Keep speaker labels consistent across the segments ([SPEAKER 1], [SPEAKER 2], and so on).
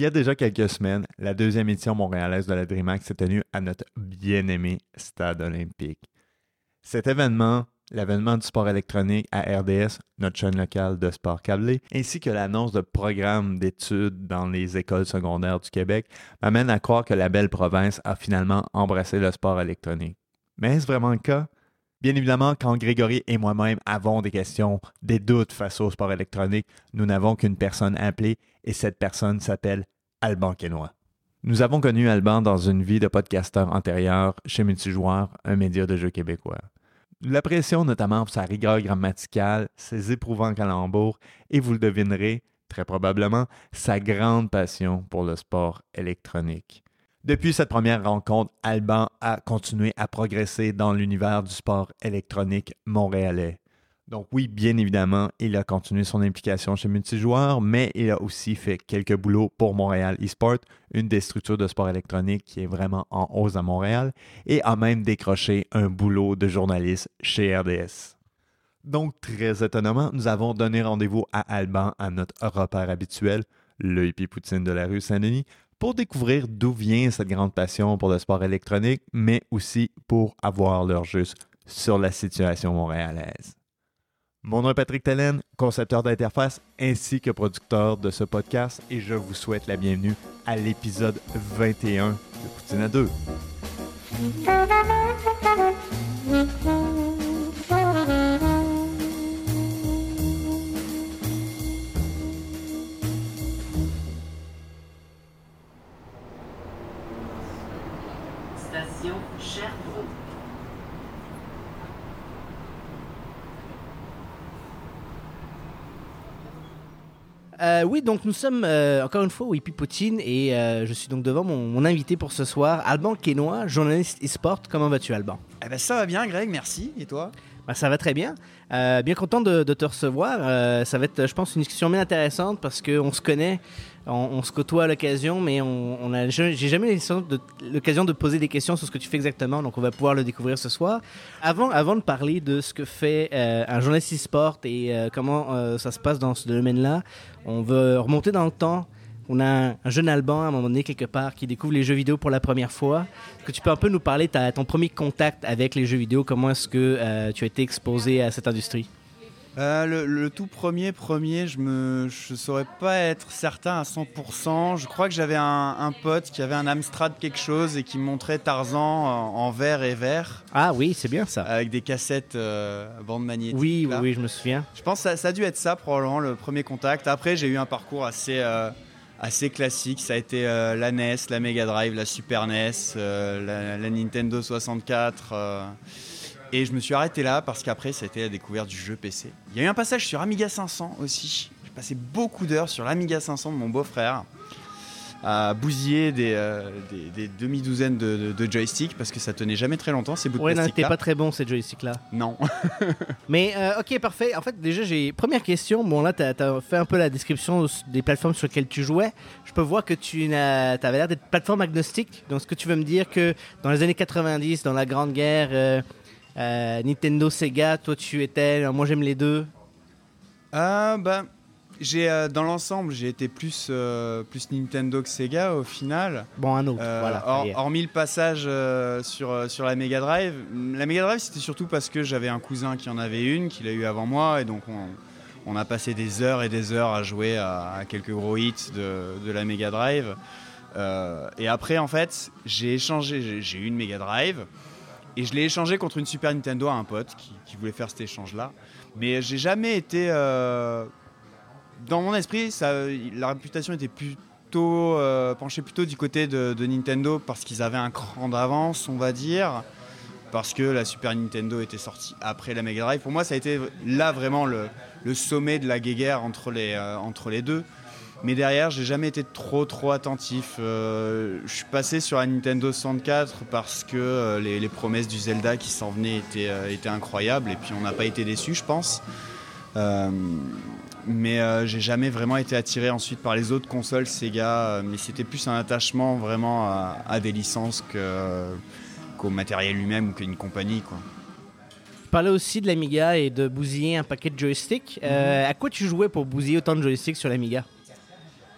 [SPEAKER 1] y a déjà quelques semaines, la deuxième édition montréalaise de la DreamHack s'est tenue à notre bien-aimé stade olympique. Cet événement, l'avènement du sport électronique à RDS, notre chaîne locale de sport câblé, ainsi que l'annonce de programmes d'études dans les écoles secondaires du Québec, m'amène à croire que la belle province a finalement embrassé le sport électronique. Mais est-ce vraiment le cas? Bien évidemment, quand Grégory et moi-même avons des questions, des doutes face au sport électronique, nous n'avons qu'une personne appelée et cette personne s'appelle Alban Quénois. Nous avons connu Alban dans une vie de podcasteur antérieure chez Multijoueur, un média de jeux québécois. Nous l'apprécions notamment pour sa rigueur grammaticale, ses éprouvants calembours et vous le devinerez, très probablement, sa grande passion pour le sport électronique. Depuis cette première rencontre, Alban a continué à progresser dans l'univers du sport électronique montréalais. Donc oui, bien évidemment, il a continué son implication chez Multijoueur, mais il a aussi fait quelques boulots pour Montréal eSport, une des structures de sport électronique qui est vraiment en hausse à Montréal, et a même décroché un boulot de journaliste chez RDS. Donc très étonnamment, nous avons donné rendez-vous à Alban à notre repère habituel, le hippie poutine de la rue Saint-Denis, pour découvrir d'où vient cette grande passion pour le sport électronique, mais aussi pour avoir leur juste sur la situation montréalaise. Mon nom est Patrick Tellen, concepteur d'interface ainsi que producteur de ce podcast, et je vous souhaite la bienvenue à l'épisode 21 de Poutine à 2.
[SPEAKER 2] Euh, oui, donc nous sommes euh, encore une fois au Hippie Poutine et euh, je suis donc devant mon, mon invité pour ce soir, Alban Quénois, journaliste e-sport. Comment vas-tu, Alban?
[SPEAKER 3] Eh ben ça va bien, Greg, merci. Et toi?
[SPEAKER 2] Ben, Ça va très bien. Bien content de, de te recevoir. Ça va être, je pense, une discussion bien intéressante parce qu'on se connaît, on, se côtoie à l'occasion, mais on, a, j'ai jamais l'occasion de, poser des questions sur ce que tu fais exactement, donc on va pouvoir le découvrir ce soir. Avant, avant de parler de ce que fait euh, un journaliste e-sport et euh, comment euh, ça se passe dans ce domaine-là, on veut remonter dans le temps. On a un, un jeune Alban à un moment donné quelque part qui découvre les jeux vidéo pour la première fois. Est-ce que tu peux un peu nous parler de ton premier contact avec les jeux vidéo? Comment est-ce que tu as été exposé à cette industrie?
[SPEAKER 3] Euh, le, le tout premier, premier, je je saurais pas être certain à 100%. Je crois que j'avais un, un pote qui avait un Amstrad quelque chose et qui montrait Tarzan en, en vert et vert
[SPEAKER 2] Ah oui, c'est bien ça.
[SPEAKER 3] avec des cassettes euh, bande magnétique.
[SPEAKER 2] oui, oui, je me souviens.
[SPEAKER 3] Je pense que ça, ça a dû être ça probablement le premier contact. Après, j'ai eu un parcours assez, euh, assez classique. Ça a été euh, la NES, la Mega Drive, la Super NES, la, la Nintendo 64. Et je me suis arrêté là parce qu'après, ça a été la découverte du jeu PC. Il y a eu un passage sur Amiga 500 aussi. J'ai passé beaucoup d'heures sur l'Amiga 500 de mon beau-frère à bousiller des, euh, des, des demi-douzaines de, de- de joysticks parce que ça tenait jamais très longtemps ces bouts de
[SPEAKER 2] Ouais,
[SPEAKER 3] plastique
[SPEAKER 2] t'es pas très bon ces joysticks-là.
[SPEAKER 3] Non.
[SPEAKER 2] Mais euh, ok, parfait. En fait, déjà, j'ai première question. Bon, là, t'as as fait un peu la description des plateformes sur lesquelles tu jouais. Je peux voir que tu n'as- t'avais l'air d'être plateforme agnostique. Donc, ce que tu veux me dire que dans les années 90, dans la Grande Guerre, euh, euh, Nintendo, Sega, toi, tu étais. euh, Moi, j'aime les deux.
[SPEAKER 3] Ah bah j'ai euh, dans l'ensemble j'ai été plus euh, plus Nintendo que Sega au final.
[SPEAKER 2] Bon, un autre.
[SPEAKER 3] Euh,
[SPEAKER 2] voilà.
[SPEAKER 3] hormis le passage sur sur la Mega Drive, la Mega Drive c'était surtout parce que j'avais un cousin qui en avait une, qui l'a eu avant moi et donc on, on a passé des heures et des heures à jouer à, à quelques gros hits de, de la Mega Drive. Et après en fait j'ai échangé, j'ai eu une Mega Drive et je l'ai échangé contre une Super Nintendo à un pote qui, voulait faire cet échange là. Mais j'ai jamais été euh, dans mon esprit, la réputation était plutôt euh, penchée plutôt du côté de, Nintendo parce qu'ils avaient un cran d'avance, on va dire, parce que la Super Nintendo était sortie après la Mega Drive. Pour moi, ça a été là vraiment le, sommet de la guéguerre entre les, euh, entre les deux. Mais derrière, j'ai jamais été trop trop attentif. Euh, je suis passé sur la Nintendo 64 parce que euh, les, les promesses du Zelda qui s'en venaient étaient, euh, étaient incroyables et puis on n'a pas été déçus, je pense. Mais j'ai jamais vraiment été attiré ensuite par les autres consoles Sega. mais c'était plus un attachement vraiment à, à des licences qu'au matériel lui-même ou qu'à une compagnie. Quoi.
[SPEAKER 2] Tu parlais aussi de l'Amiga et de bousiller un paquet de joysticks. Euh, à quoi tu jouais pour bousiller autant de joysticks sur l'Amiga?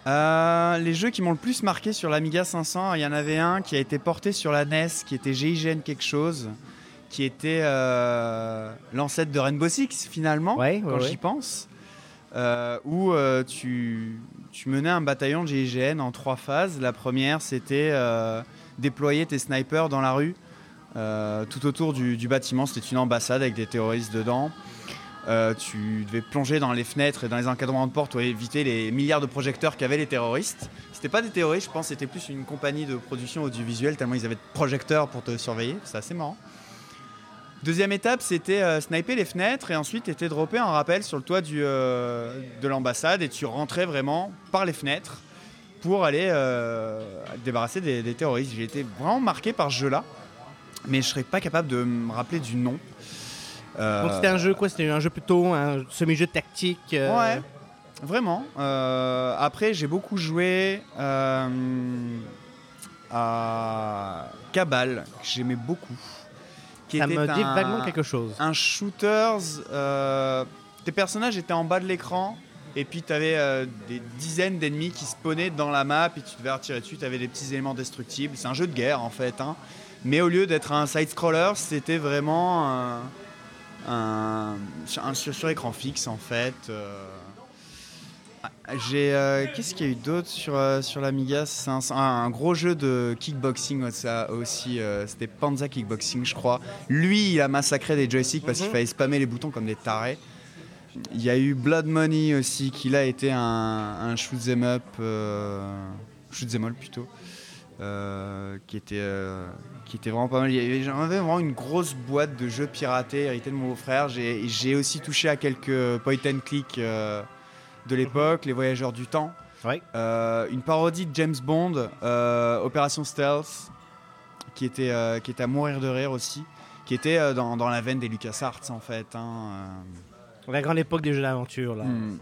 [SPEAKER 3] Euh, les jeux qui m'ont le plus marqué sur l'Amiga 500, il y en avait un qui a été porté sur la NES, qui était GIGN quelque chose, qui était euh, l'ancêtre de Rainbow Six finalement,
[SPEAKER 2] Ouais, ouais,
[SPEAKER 3] quand
[SPEAKER 2] ouais.
[SPEAKER 3] j'y pense, euh, où tu, tu menais un bataillon de GIGN en trois phases. La première, c'était déployer tes snipers dans la rue, tout autour du, du bâtiment. C'était une ambassade avec des terroristes dedans. Euh, tu devais plonger dans les fenêtres et dans les encadrements de portes pour éviter les milliards de projecteurs qu'avaient les terroristes. C'était pas des terroristes, je pense, c'était plus une compagnie de production audiovisuelle tellement ils avaient de projecteurs pour te surveiller. C'est assez marrant. Deuxième étape, c'était euh, sniper les fenêtres et ensuite était droppé un rappel sur le toit euh, de l'ambassade et tu rentrais vraiment par les fenêtres pour aller débarrasser des, terroristes. J'ai été vraiment marqué par ce jeu-là, mais je serais pas capable de me rappeler du nom. Euh,
[SPEAKER 2] Donc c'était un jeu quoi C'était un jeu plutôt un semi-jeu tactique. euh,
[SPEAKER 3] Ouais, vraiment. Euh, après, j'ai beaucoup joué à Cabal, que j'aimais beaucoup. Qui
[SPEAKER 2] Ça
[SPEAKER 3] était
[SPEAKER 2] me dit
[SPEAKER 3] un-
[SPEAKER 2] vaguement quelque chose.
[SPEAKER 3] un shooters. euh, tes personnages étaient en bas de l'écran. Et puis tu avais des dizaines d'ennemis qui spawnaient dans la map et tu devais tirer dessus, tu avais des petits éléments destructibles. C'est un jeu de guerre en fait. hein. Mais au lieu d'être un side-scroller, c'était vraiment un, un- un sur, sur écran fixe en fait. euh. J'ai euh, qu'est-ce qu'il y a eu d'autre sur euh, sur l'Amiga? C'est un, un gros jeu de kickboxing ça aussi. euh, C'était Panza Kickboxing, je crois. Lui, il a massacré des joysticks parce qu'il
[SPEAKER 2] Mhm.
[SPEAKER 3] fallait spammer les boutons comme des tarés. Il y a eu Blood Money aussi, qui là était un, un shoot 'em up, euh, shoot 'em all plutôt, euh, qui était euh, qui était vraiment pas mal. J'en avais vraiment une grosse boîte de jeux piratés hérité de mon beau-frère. J'ai j'ai aussi touché à quelques point and click euh, de l'époque, les Voyageurs du temps.
[SPEAKER 2] Ouais.
[SPEAKER 3] Une parodie de James Bond, Opération Stealth, qui était, qui était à mourir de rire aussi, qui était dans, dans la veine des LucasArts en fait. hein,
[SPEAKER 2] La grande époque des jeux d'aventure là.
[SPEAKER 3] Hmm.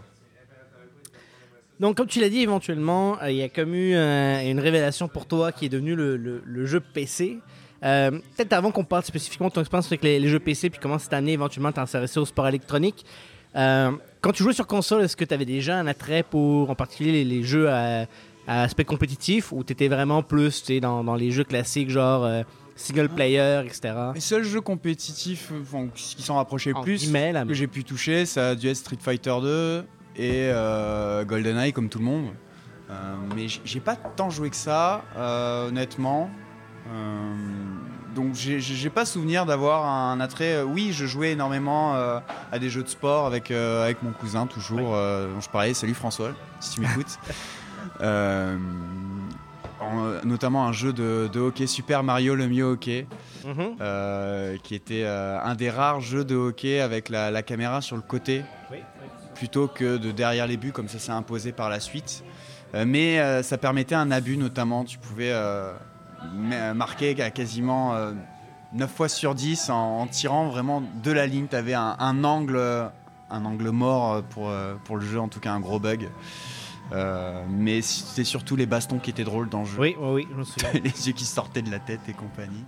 [SPEAKER 2] Donc, comme tu l'as dit, éventuellement, euh, il y a comme eu euh, une révélation pour toi qui est devenu le, le- le jeu PC. Euh, Peut-être avant qu'on parle spécifiquement de ton expérience avec les, les jeux PC, puis comment cette année, éventuellement, t'es intéressé au sport électronique. quand tu jouais sur console, est-ce que tu avais déjà un attrait pour, en particulier, les, les jeux à, à aspect compétitif, ou tu étais vraiment plus dans, dans les jeux classiques, genre single player, etc.
[SPEAKER 3] Les seuls jeux compétitifs enfin, qui s'en rapprochaient
[SPEAKER 2] En
[SPEAKER 3] plus que j'ai pu toucher, ça a dû être Street Fighter 2 et euh, GoldenEye comme tout le monde. Euh, mais j'ai pas tant joué que ça, euh, honnêtement. Donc j'ai- pas souvenir d'avoir un attrait. Oui, je jouais énormément à des jeux de sport avec, avec mon cousin toujours, dont je parlais. Salut François, si tu m'écoutes. Euh, en- notamment un jeu de, de hockey Super Mario le mieux hockey.
[SPEAKER 2] Mhm.
[SPEAKER 3] Euh, qui était euh, un des rares jeux de hockey avec la, la caméra sur le côté
[SPEAKER 2] Oui,
[SPEAKER 3] plutôt que de derrière les buts comme ça s'est imposé par la suite. Euh, mais euh, ça permettait un abus notamment. Tu pouvais euh, ma- marquer à quasiment euh, 9 fois sur 10 en, en tirant vraiment de la ligne. Tu avais un, un angle, un angle mort pour, pour le jeu, en tout cas un gros bug. Euh, mais c'était surtout les bastons qui étaient drôles dans le jeu
[SPEAKER 2] Oui, oui, oui, je me souviens.
[SPEAKER 3] les yeux qui sortaient de la tête et compagnie.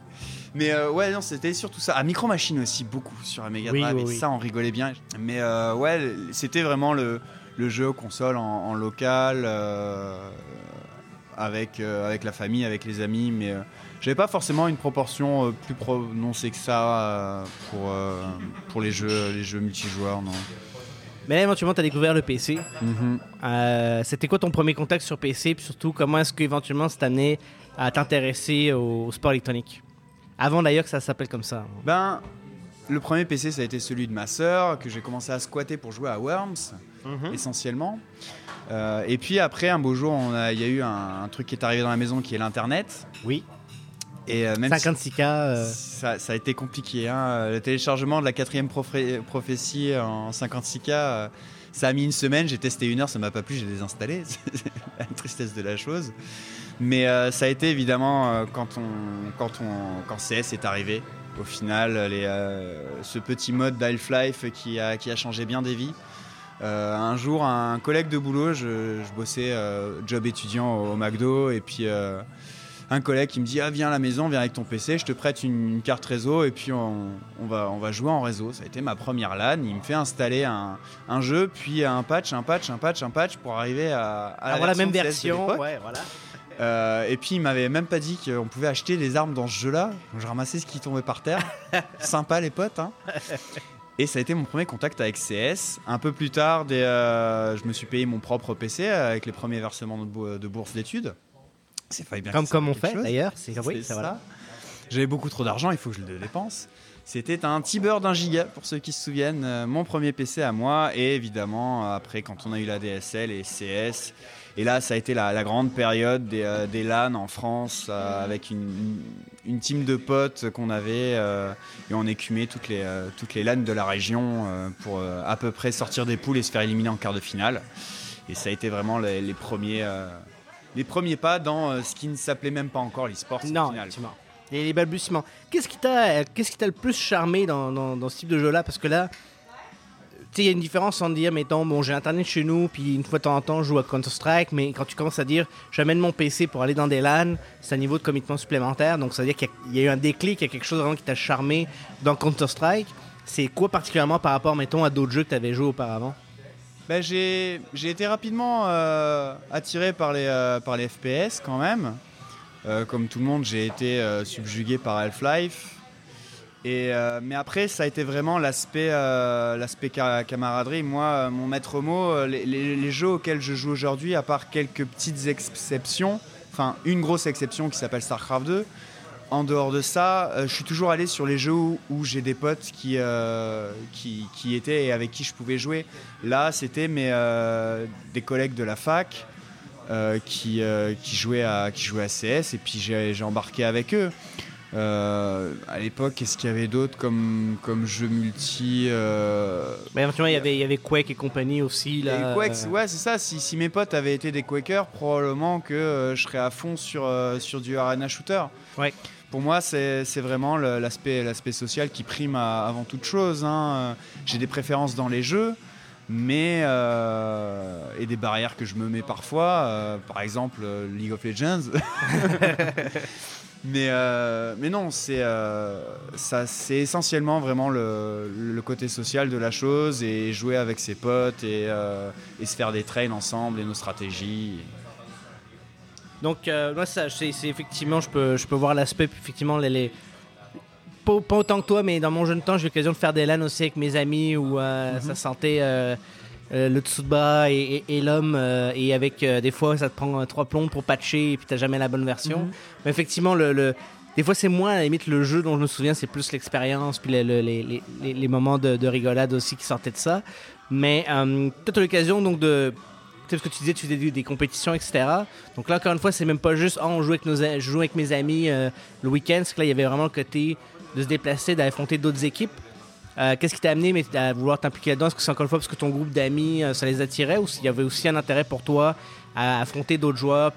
[SPEAKER 3] Mais euh, ouais, non, c'était surtout ça. À Micro Machine aussi, beaucoup sur Mega
[SPEAKER 2] Oui,
[SPEAKER 3] Drive.
[SPEAKER 2] oui,
[SPEAKER 3] et ça, on rigolait bien. Mais euh, ouais, c'était vraiment le, le jeu console en, en local, euh, avec, avec la famille, avec les amis. Mais j'avais pas forcément une proportion plus prononcée que ça pour, pour les jeux, les jeux multijoueurs, non.
[SPEAKER 2] Mais là, éventuellement, tu as découvert le PC.
[SPEAKER 3] Mhm.
[SPEAKER 2] Euh, C'était quoi ton premier contact sur PC Puis surtout, comment est-ce qu'éventuellement c'est amené à t'intéresser au sport électronique? Avant d'ailleurs que ça s'appelle comme ça.
[SPEAKER 3] Ben, le premier PC, ça a été celui de ma sœur, que j'ai commencé à squatter pour jouer à Worms. essentiellement. Euh, et puis après, un beau jour, on a- il y a eu un, un truc qui est arrivé dans la maison qui est l'Internet.
[SPEAKER 2] Oui.
[SPEAKER 3] Et euh, même
[SPEAKER 2] 56K. euh,
[SPEAKER 3] ça, ça a été compliqué. hein. Le téléchargement de la quatrième prophétie en 56K, euh, ça a mis une semaine. J'ai testé une heure, ça m'a pas plu, j'ai désinstallé. C'est la tristesse de la chose. Mais euh, ça a été évidemment euh, quand, on, quand, on, quand CS est arrivé. Au final, les, euh, ce petit mode d'Half-Life qui a, qui a changé bien des vies. Un jour, un collègue de boulot, je, je bossais job étudiant au, au McDo, et puis un collègue qui me dit ah viens à la maison, viens avec ton PC, je te prête une, une carte réseau et puis on, on va, on va jouer en réseau. Ça a été ma première LAN. Il me fait installer un, un jeu, puis un patch, un patch, un patch, un patch pour arriver à, à
[SPEAKER 2] Avoir la même version. Ouais, voilà.
[SPEAKER 3] Euh, et puis il m'avait même pas dit qu'on pouvait acheter des armes dans ce jeu-là. Donc, Je ramassais ce qui tombait par terre. Sympa les potes. Hein. Et ça a été mon premier contact avec CS. Un peu plus tard, des, euh, je me suis payé mon propre PC avec les premiers versements de, bou- de bourse d'études. C'est bien
[SPEAKER 2] Comme,
[SPEAKER 3] ça
[SPEAKER 2] comme on fait d'ailleurs. C'est oui, ça,
[SPEAKER 3] ça.
[SPEAKER 2] voilà.
[SPEAKER 3] J'avais beaucoup trop d'argent, il faut que je le dépense. C'était un T-Bird d'un giga, pour ceux qui se souviennent, euh, mon premier PC à moi. Et évidemment, après, quand on a eu la DSL et CS. Et là, ça a été la, la grande période des, euh, des LAN en France, euh, avec une, une- team de potes qu'on avait. euh, et on écumait toutes les, toutes les LAN de la région pour à peu près sortir des poules et se faire éliminer en quart de finale. Et ça a été vraiment les, les premiers, les premiers pas dans ce qui ne s'appelait même pas encore l'e-sport.
[SPEAKER 2] Non,
[SPEAKER 3] final.
[SPEAKER 2] effectivement. Les, les balbutiements. Qu'est-ce qui t'a le plus charmé dans, dans- dans ce type de jeu-là? Parce que là, il y a une différence en dire, mettons, bon, j'ai Internet chez nous, puis une fois de temps en temps, je joue à Counter-Strike, mais quand tu commences à dire, j'amène mon PC pour aller dans des LAN, c'est un niveau de commitment supplémentaire, donc ça veut dire qu'il y a- eu un déclic, il y a quelque chose vraiment qui t'a charmé dans Counter-Strike. C'est quoi particulièrement par rapport, mettons, à d'autres jeux que tu avais joué auparavant?
[SPEAKER 3] Ben, j'ai été rapidement euh, attiré par les, euh, par les FPS quand même. Euh, comme tout le monde, j'ai été subjugué par Half-Life. Euh, mais après, ça a été vraiment l'aspect euh, camaraderie. Moi, euh, mon maître mot, les, jeux auxquels je joue aujourd'hui, à part quelques petites exceptions, enfin une grosse exception qui s'appelle StarCraft 2, en dehors de ça, je suis toujours allé sur les jeux où, j'ai des potes qui, étaient et avec qui je pouvais jouer. Là, c'était des collègues de la fac qui, jouaient à, CS et puis j'ai embarqué avec eux. Euh, à l'époque, qu'est-ce qu'il y avait d'autre comme, comme jeu multi euh,
[SPEAKER 2] Mais éventuellement, il y avait, il y avait Quake et compagnie aussi. Là,
[SPEAKER 3] et
[SPEAKER 2] euh,
[SPEAKER 3] ouais, c'est ça. Si, si mes potes avaient été des Quakers, probablement que euh, je serais à fond sur, euh, sur du arena shooter.
[SPEAKER 2] Ouais.
[SPEAKER 3] Pour moi, c'est vraiment l'aspect social qui prime à- avant toute chose. hein. J'ai des préférences dans les jeux, mais euh, et des barrières que je me mets parfois. euh, par exemple, euh, League of Legends. mais euh, mais non, c'est euh, essentiellement vraiment le, le côté social de la chose et jouer avec ses potes et, euh, et se faire des trains ensemble et nos stratégies.
[SPEAKER 2] Donc, moi, ça, c'est effectivement, je peux, je peux voir l'aspect, effectivement, les. les- Pas, pas autant que toi, mais dans mon jeune temps, j'ai eu l'occasion de faire des LAN aussi avec mes amis où euh, ça sentait euh, euh, le bras et, et- et l'homme. euh, et avec des des fois, ça te prend euh, trois plombs pour patcher et puis t'as jamais la bonne version. Mais effectivement, le, le- des fois, c'est moins à la limite le jeu dont je me souviens, c'est plus l'expérience, puis le- le- les, les- les- les moments de, de rigolade aussi qui sortaient de ça. Mais euh, peut-être l'occasion donc de. Tu que tu disais, tu faisais des, compétitions, etc. Donc là, encore une fois, c'est même pas juste, oh, on joue avec, nos, je joue avec mes amis euh, le week-end. C'est que là, il y avait vraiment le côté de se déplacer, d'affronter d'autres équipes. Euh, Qu'est-ce qui t'a amené mais, à vouloir t'impliquer là-dedans? Est-ce que c'est encore une fois parce que ton groupe d'amis, euh, ça les attirait ou s'il y avait aussi un intérêt pour toi à affronter d'autres joueurs?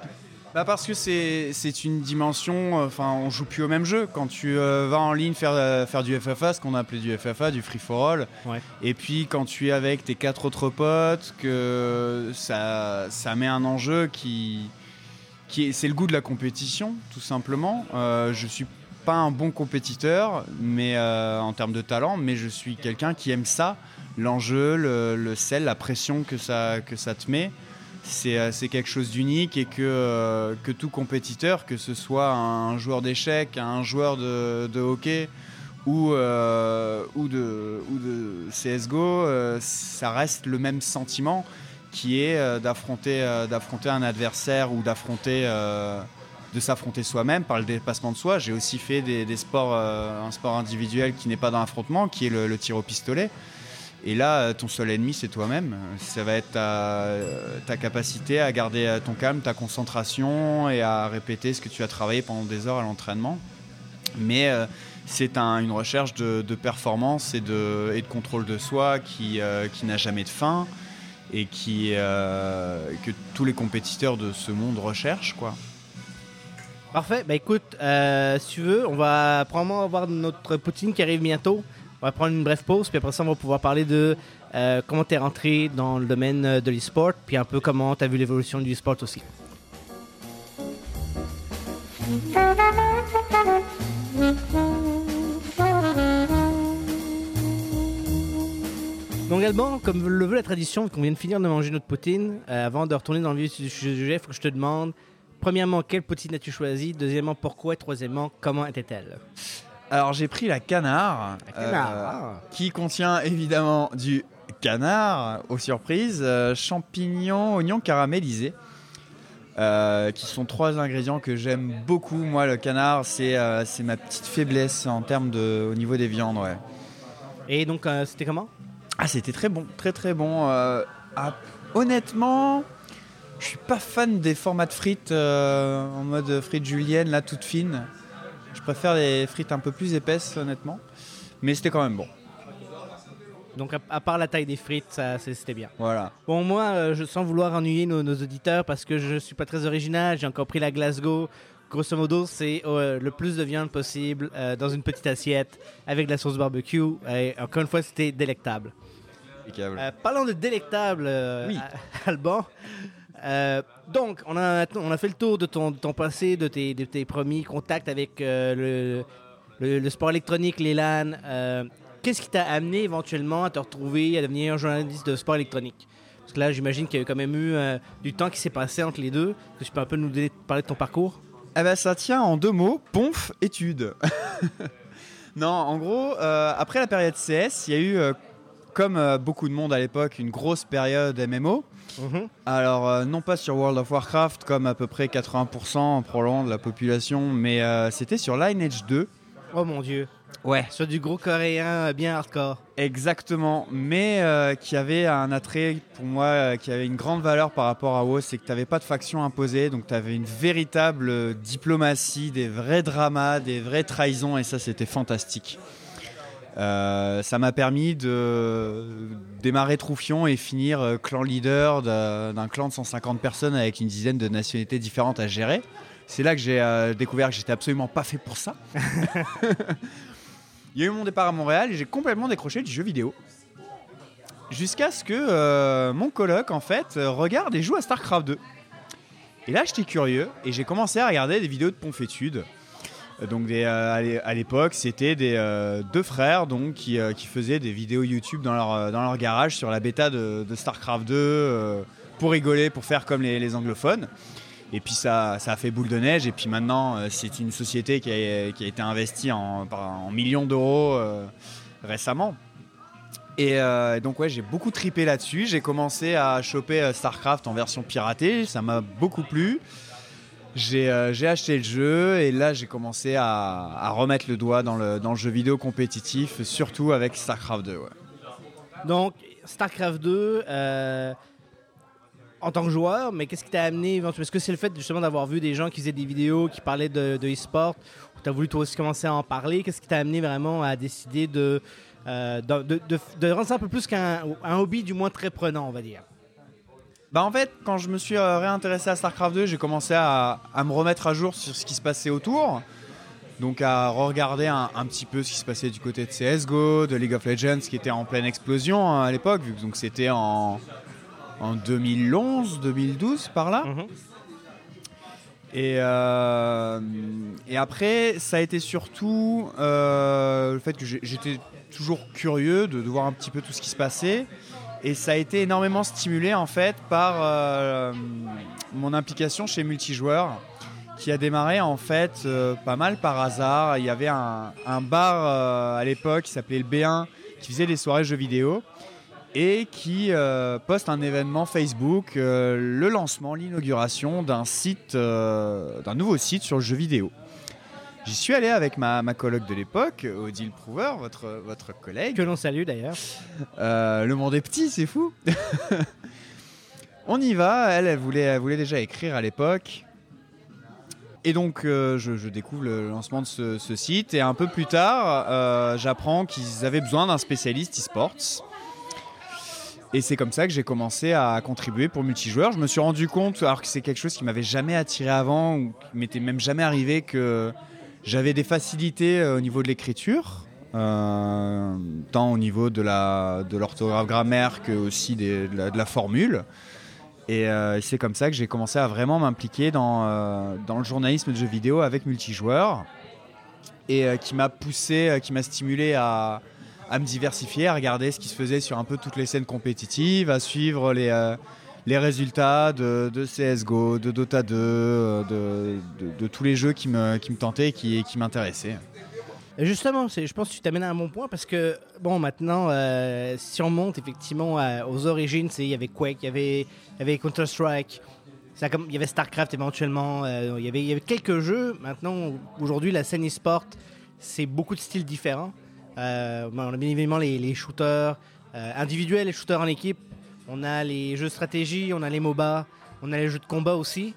[SPEAKER 3] Bah parce que c'est une dimension, euh, enfin on joue plus au même jeu. Quand tu euh, vas en ligne faire, euh, faire du FFA, ce qu'on a appelé du FFA, du free for all,
[SPEAKER 2] Ouais.
[SPEAKER 3] et puis quand tu es avec tes quatre autres potes, que ça, ça met un enjeu qui, qui est, c'est le goût de la compétition, tout simplement. Euh, je suis pas un bon compétiteur, mais euh, en termes de talent, mais je suis quelqu'un qui aime ça, l'enjeu, le, sel, la pression que ça, que ça te met. C'est euh, quelque chose d'unique et que, euh, que tout compétiteur, que ce soit un joueur d'échecs, un joueur de, hockey ou, ou, de, ou de CSGO, ça reste le même sentiment qui est d'affronter un adversaire ou d'affronter de s'affronter soi-même par le dépassement de soi. J'ai aussi fait des, sports, euh, un sport individuel qui n'est pas dans l'affrontement, qui est le, tir au pistolet. Et là, euh, ton seul ennemi, c'est toi-même. Ça va être ta, euh, capacité à garder ton calme, ta concentration et à répéter ce que tu as travaillé pendant des heures à l'entraînement. Mais c'est un- une recherche de, performance et de, contrôle de soi qui, n'a jamais de fin et que tous les compétiteurs de ce monde recherchent. Quoi.
[SPEAKER 2] Parfait. Bah écoute, euh, si tu veux, on va probablement avoir notre poutine qui arrive bientôt. On va prendre une brève pause, puis après ça, on va pouvoir parler de euh, comment tu es rentré dans le domaine euh, de l'e-sport, puis un peu comment tu as vu l'évolution du e-sport aussi. Donc Alban, comme le veut la tradition, qu'on vient de finir de manger notre poutine, avant de retourner dans le vif du sujet, il faut que je te demande, premièrement, quelle poutine as-tu choisi Deuxièmement, pourquoi? Et troisièmement, comment était-elle?
[SPEAKER 3] Alors j'ai pris la canard,
[SPEAKER 2] La canard.
[SPEAKER 3] euh, qui contient évidemment du canard, aux surprises, euh, champignons, oignons caramélisés, euh, qui sont trois ingrédients que j'aime beaucoup. Moi, le canard, c'est ma petite faiblesse en termes de, au niveau des viandes. Ouais.
[SPEAKER 2] Et donc, c'était comment?
[SPEAKER 3] Ah, c'était très bon, très très bon. Ah, honnêtement, je suis pas fan des formats de frites euh, en mode frites julienne, là, toute fine. Je préfère les frites un peu plus épaisses, honnêtement. Mais c'était quand même bon.
[SPEAKER 2] Donc, à, à part la taille des frites, ça, c'était bien.
[SPEAKER 3] Voilà.
[SPEAKER 2] Bon, moi, euh, je, sans vouloir ennuyer nos, nos auditeurs, parce que je suis pas très original, j'ai encore pris la Glasgow. Grosso modo, c'est euh, le plus de viande possible euh, dans une petite assiette avec de la sauce barbecue. Et encore une fois, c'était délectable. Parlons de délectable,
[SPEAKER 3] Oui.
[SPEAKER 2] Alban. Euh, donc, on a, on a fait le tour de ton, passé, de tes, de tes premiers contacts avec euh, le, le- sport électronique, les LAN. Euh, Qu'est-ce qui t'a amené éventuellement à te retrouver, à devenir journaliste de sport électronique? Parce que là, j'imagine qu'il y a quand même eu du temps qui s'est passé entre les deux. Que tu peux un peu nous parler de ton parcours?
[SPEAKER 3] Eh ben, ça tient en deux mots, ponf, études. non, en gros, après la période CS, il y a eu, comme euh, beaucoup de monde à l'époque, une grosse période MMO. Alors, euh, non pas sur World of Warcraft, comme à peu près 80% probablement de la population, mais euh, c'était sur Lineage 2.
[SPEAKER 2] Oh mon dieu.
[SPEAKER 3] Ouais.
[SPEAKER 2] Sur du gros coréen bien hardcore.
[SPEAKER 3] Exactement, mais euh, qui avait un attrait pour moi, euh, qui avait une grande valeur par rapport à WoW, c'est que tu n'avais pas de faction imposée, donc tu avais une véritable euh, diplomatie, des vrais dramas, des vraies trahisons, et ça c'était fantastique. Euh, ça m'a permis de démarrer Troufion et finir euh, clan leader d'un clan de 150 personnes avec une dizaine de nationalités différentes à gérer. C'est là que j'ai euh, découvert que j'étais absolument pas fait pour ça. Il y a eu mon départ à Montréal et j'ai complètement décroché du jeu vidéo. Jusqu'à ce que euh, mon coloc, en fait, regarde et joue à StarCraft 2. Et là, j'étais curieux et j'ai commencé à regarder des vidéos de Ponfétude. Donc, euh, à l'é- à l'époque, c'était euh, deux frères euh, qui faisaient des vidéos YouTube dans leur, garage sur la bêta de, StarCraft 2 euh, pour rigoler, pour faire comme les, anglophones. Et puis ça, a fait boule de neige. Et puis maintenant, c'est une société qui a, été investie en, millions d'euros récemment. Et donc ouais, j'ai beaucoup tripé là-dessus. J'ai commencé à choper StarCraft en version piratée. Ça m'a beaucoup plu. J'ai euh, j'ai acheté le jeu et là j'ai commencé à, remettre le doigt dans le, jeu vidéo compétitif, surtout avec StarCraft 2. ouais.
[SPEAKER 2] Donc, StarCraft 2, euh, en tant que joueur, mais qu'est-ce qui t'a amené Est-ce que c'est le fait justement d'avoir vu des gens qui faisaient des vidéos, qui parlaient de, e-sport, ou tu as voulu toi aussi commencer à en parler? Qu'est-ce qui t'a amené vraiment à décider de, euh, de, rendre ça un peu plus qu'un un hobby, du moins très prenant, on va dire?
[SPEAKER 3] Bah en fait, quand je me suis euh, réintéressé à StarCraft 2, j'ai commencé à, à me remettre à jour sur ce qui se passait autour. Donc à regarder un, un petit peu ce qui se passait du côté de CSGO, de League of Legends, qui était en pleine explosion hein, à l'époque, vu que donc c'était en, en 2011, 2012 par là.
[SPEAKER 2] Mhm.
[SPEAKER 3] Et, euh, et après, ça a été surtout euh, le fait que j'étais toujours curieux de, de voir un petit peu tout ce qui se passait. Et ça a été énormément stimulé en fait par euh, mon implication chez Multijoueur qui a démarré en fait euh, pas mal par hasard. Il y avait un, bar euh, à l'époque qui s'appelait le B1 qui faisait des soirées jeux vidéo et qui poste un événement Facebook, le lancement, l'inauguration d'un site, d'un nouveau site sur le jeu vidéo. J'y suis allé avec ma, ma coloc de l'époque, Odile Prouver, votre, votre collègue.
[SPEAKER 2] Que l'on salue d'ailleurs.
[SPEAKER 3] Euh, le monde est petit, c'est fou. On y va. Elle, elle voulait, elle voulait déjà écrire à l'époque. Et donc, euh, je, je découvre le lancement de ce, ce site. Et un peu plus tard, euh, j'apprends qu'ils avaient besoin d'un spécialiste e-sports. Et c'est comme ça que j'ai commencé à contribuer pour multijoueur. Je me suis rendu compte, alors que c'est quelque chose qui m'avait jamais attiré avant, ou qui m'était même jamais arrivé, que j'avais des facilités euh, au niveau de l'écriture, euh, tant au niveau de l'orthographe grammaire que aussi de, la, formule. Et euh, c'est comme ça que j'ai commencé à vraiment m'impliquer dans, le journalisme de jeux vidéo avec multijoueur et qui m'a poussé, qui m'a stimulé à, me diversifier, à regarder ce qui se faisait sur un peu toutes les scènes compétitives, à suivre les, les résultats de, CSGO, de Dota 2, euh, de, tous les jeux qui me, tentaient et qui, m'intéressaient.
[SPEAKER 2] Justement, je pense que tu t'amènes à un bon point parce que, bon, maintenant, euh, si on monte effectivement à- aux origines, il y avait Quake, il y avait, Counter-Strike, il y avait StarCraft éventuellement, euh, il, y avait, quelques jeux. Maintenant, aujourd'hui, la scène e-sport, c'est beaucoup de styles différents. Euh, on a bien évidemment les, shooters euh, individuels, les shooters en équipe. On a les jeux de stratégie, on a les MOBA, on a les jeux de combat aussi.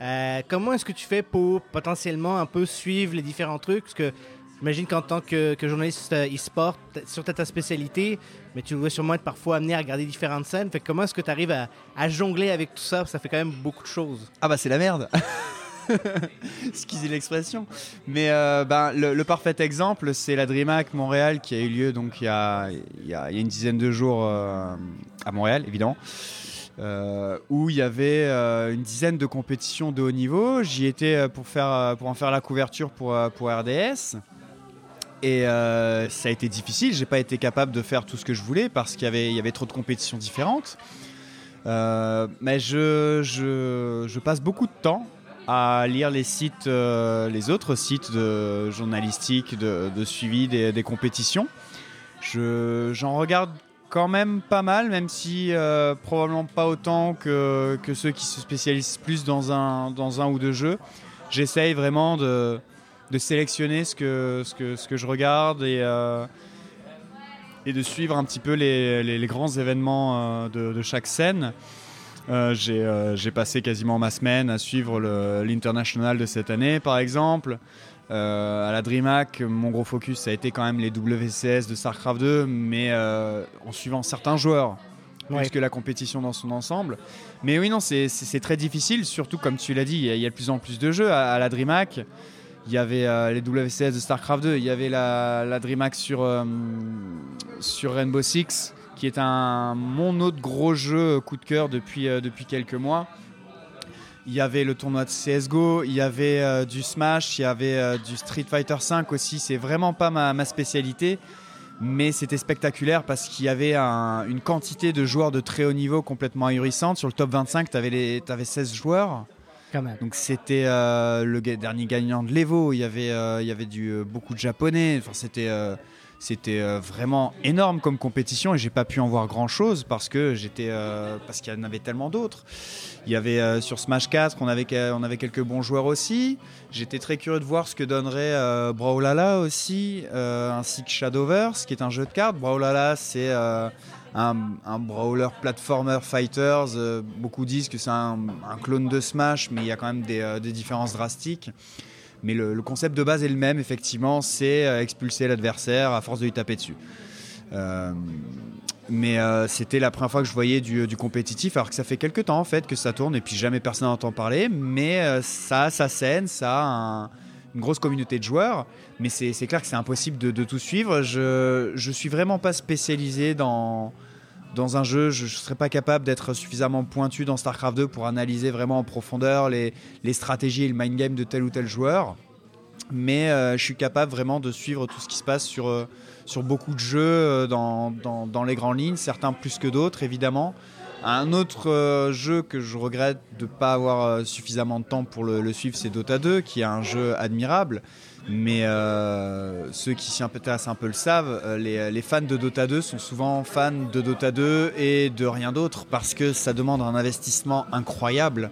[SPEAKER 2] Euh, comment est-ce que tu fais pour potentiellement un peu suivre les différents trucs? Parce que j'imagine qu'en tant que, journaliste euh, e-sport, sur ta spécialité, mais tu dois sûrement être parfois amené à regarder différentes scènes. Comment est-ce que tu arrives à, à jongler avec tout ça? Ça fait quand même beaucoup de choses.
[SPEAKER 3] Ah bah c'est la merde Excusez l'expression. Mais euh, ben, le, parfait exemple, c'est la DreamHack Montréal qui a eu lieu donc il y a, il y a- une dizaine de jours euh, à Montréal, évidemment. euh, où il y avait une dizaine de compétitions de haut niveau. J'y étais pour, faire, pour en faire la couverture pour, pour RDS. Et ça a été difficile. J'ai pas été capable de faire tout ce que je voulais parce qu'il y avait, y avait trop de compétitions différentes. Mais je, je passe beaucoup de temps à lire les sites, euh, les autres sites de journalistiques, de, suivi des, compétitions. Je- J'en regarde quand même pas mal, même si euh, probablement pas autant que, que ceux qui se spécialisent plus dans un, dans un ou deux jeux. J'essaye vraiment de, de sélectionner ce que, ce, que, ce que je regarde et, euh, et de suivre un petit peu les, les- grands événements de chaque scène. Euh, J'ai euh, j'ai passé quasiment ma semaine à suivre l'international de cette année, par exemple. Euh, à la DreamHack, mon gros focus, ça a été quand même les WCS de StarCraft 2, mais euh, en suivant certains joueurs, plus que la compétition dans son ensemble. Mais oui, non, c'est- très difficile, surtout comme tu l'as dit, il y, a- il y a de plus en plus de jeux. À, à la DreamHack, il y avait euh, les WCS de StarCraft 2, il y avait la, la DreamHack sur, sur Rainbow Six, qui est un, mon autre gros jeu coup de cœur depuis, euh, depuis quelques mois. Il y avait le tournoi de CSGO, il y avait euh, du Smash, il y avait euh, du Street Fighter V aussi. C'est vraiment pas ma, ma spécialité, mais c'était spectaculaire parce qu'il y avait un- une quantité de joueurs de très haut niveau complètement ahurissante. Sur le top 25, tu avais, 16 joueurs. Donc c'était euh, le dernier gagnant de l'Evo. Il y avait, euh, il y avait du, euh, beaucoup de japonais. Enfin, c'était euh, c'était euh, vraiment énorme comme compétition et j'ai pas pu en voir grand chose parce que j'étais euh, parce qu'il y en avait tellement d'autres. Il y avait euh, sur Smash 4, on avait on avait quelques bons joueurs aussi. J'étais très curieux de voir ce que donnerait Brawlhalla aussi, ainsi que Shadowverse, qui est un jeu de cartes. Brawlhalla, c'est un, un brawler platformer fighters. Beaucoup disent que c'est un, clone de Smash, mais il y a quand même des différences drastiques. Mais le, concept de base est le même, effectivement, c'est euh, expulser l'adversaire à force de lui taper dessus. Euh, mais euh, c'était la première fois que je voyais du, compétitif, alors que ça fait quelques temps en fait que ça tourne et puis jamais personne n'entend parler. Mais ça a sa scène, ça a un- une grosse communauté de joueurs. Mais c'est c'est clair que c'est impossible de, de tout suivre. Je, je suis vraiment pas spécialisé dans, dans un jeu. Je ne serais pas capable d'être suffisamment pointu dans StarCraft 2 pour analyser vraiment en profondeur les, stratégies et le mind game de tel ou tel joueur. Mais euh, je suis capable vraiment de suivre tout ce qui se passe sur, euh, sur beaucoup de jeux euh, dans, dans, dans les grandes lignes, certains plus que d'autres évidemment. Un autre euh, jeu que je regrette de ne pas avoir euh, suffisamment de temps pour le, suivre, c'est Dota 2, qui est un jeu admirable. Mais euh, ceux qui s'y intéressent un peu le savent, les, fans de Dota 2 sont souvent fans de Dota 2 et de rien d'autre parce que ça demande un investissement incroyable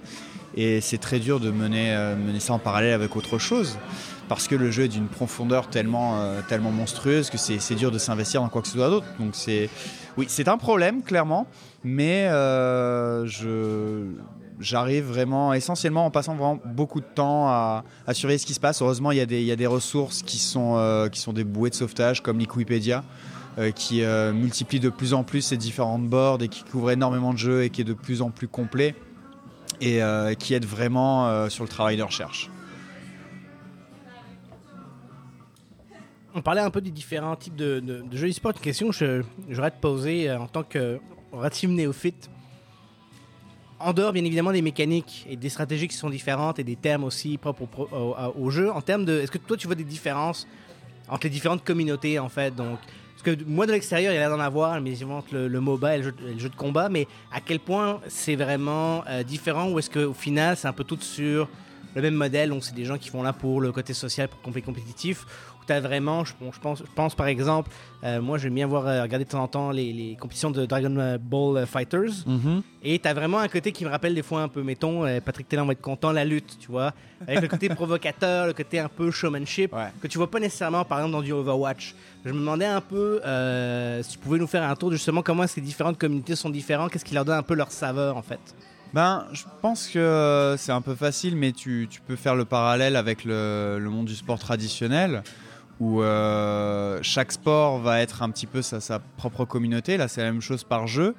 [SPEAKER 3] et c'est très dur de mener ça en parallèle avec autre chose parce que le jeu est d'une profondeur tellement, euh, tellement monstrueuse que c'est dur de s'investir dans quoi que ce soit d'autre. Donc c'est oui, c'est un problème clairement, mais euh, j'arrive vraiment essentiellement en passant vraiment beaucoup de temps à, à surveiller ce qui se passe. Heureusement, il y a des, ressources qui sont, euh, qui sont des bouées de sauvetage comme Liquipedia. qui multiplie de plus en plus ces différentes boards et qui couvre énormément de jeux et qui est de plus en plus complet et qui aide vraiment sur le travail de recherche.
[SPEAKER 2] On parlait un peu des différents types de, de- de jeux e-sport. Une question que j'aurais à te poser euh, en tant que relative néophyte. en dehors bien évidemment des mécaniques et des stratégies qui sont différentes et des thèmes aussi propres au, jeu, en termes de, est-ce que toi tu vois des différences entre les différentes communautés en fait? Donc parce que moi de l'extérieur il y a l'air d'en avoir mais entre le, le MOBA et le, jeu, de combat mais à quel point c'est vraiment euh, différent ou est-ce qu'au final c'est un peu tout sur le même modèle donc c'est des gens qui vont là pour le côté social pour le compétitif as vraiment, je, bon, je, pense, je pense par exemple, euh, moi j'aime bien voir euh, regarder de temps en temps les, les compétitions de Dragon Ball Fighters.
[SPEAKER 1] Mm -hmm.
[SPEAKER 2] Et tu as vraiment un côté qui me rappelle des fois un peu, mettons, euh, Patrick Taylor va être content, la lutte, tu vois, avec le côté provocateur, le côté un peu showmanship,
[SPEAKER 3] ouais.
[SPEAKER 2] que tu vois pas nécessairement par exemple dans du Overwatch. Je me demandais un peu si tu pouvais nous faire un tour de justement comment est-ce que les différentes communautés sont différentes, qu'est-ce qui leur donne un peu leur saveur en fait?
[SPEAKER 3] Ben, je pense que c'est un peu facile, mais tu, tu, peux faire le parallèle avec le, le monde du sport traditionnel où euh, chaque sport va être un petit peu sa, propre communauté. Là, c'est la même chose par jeu,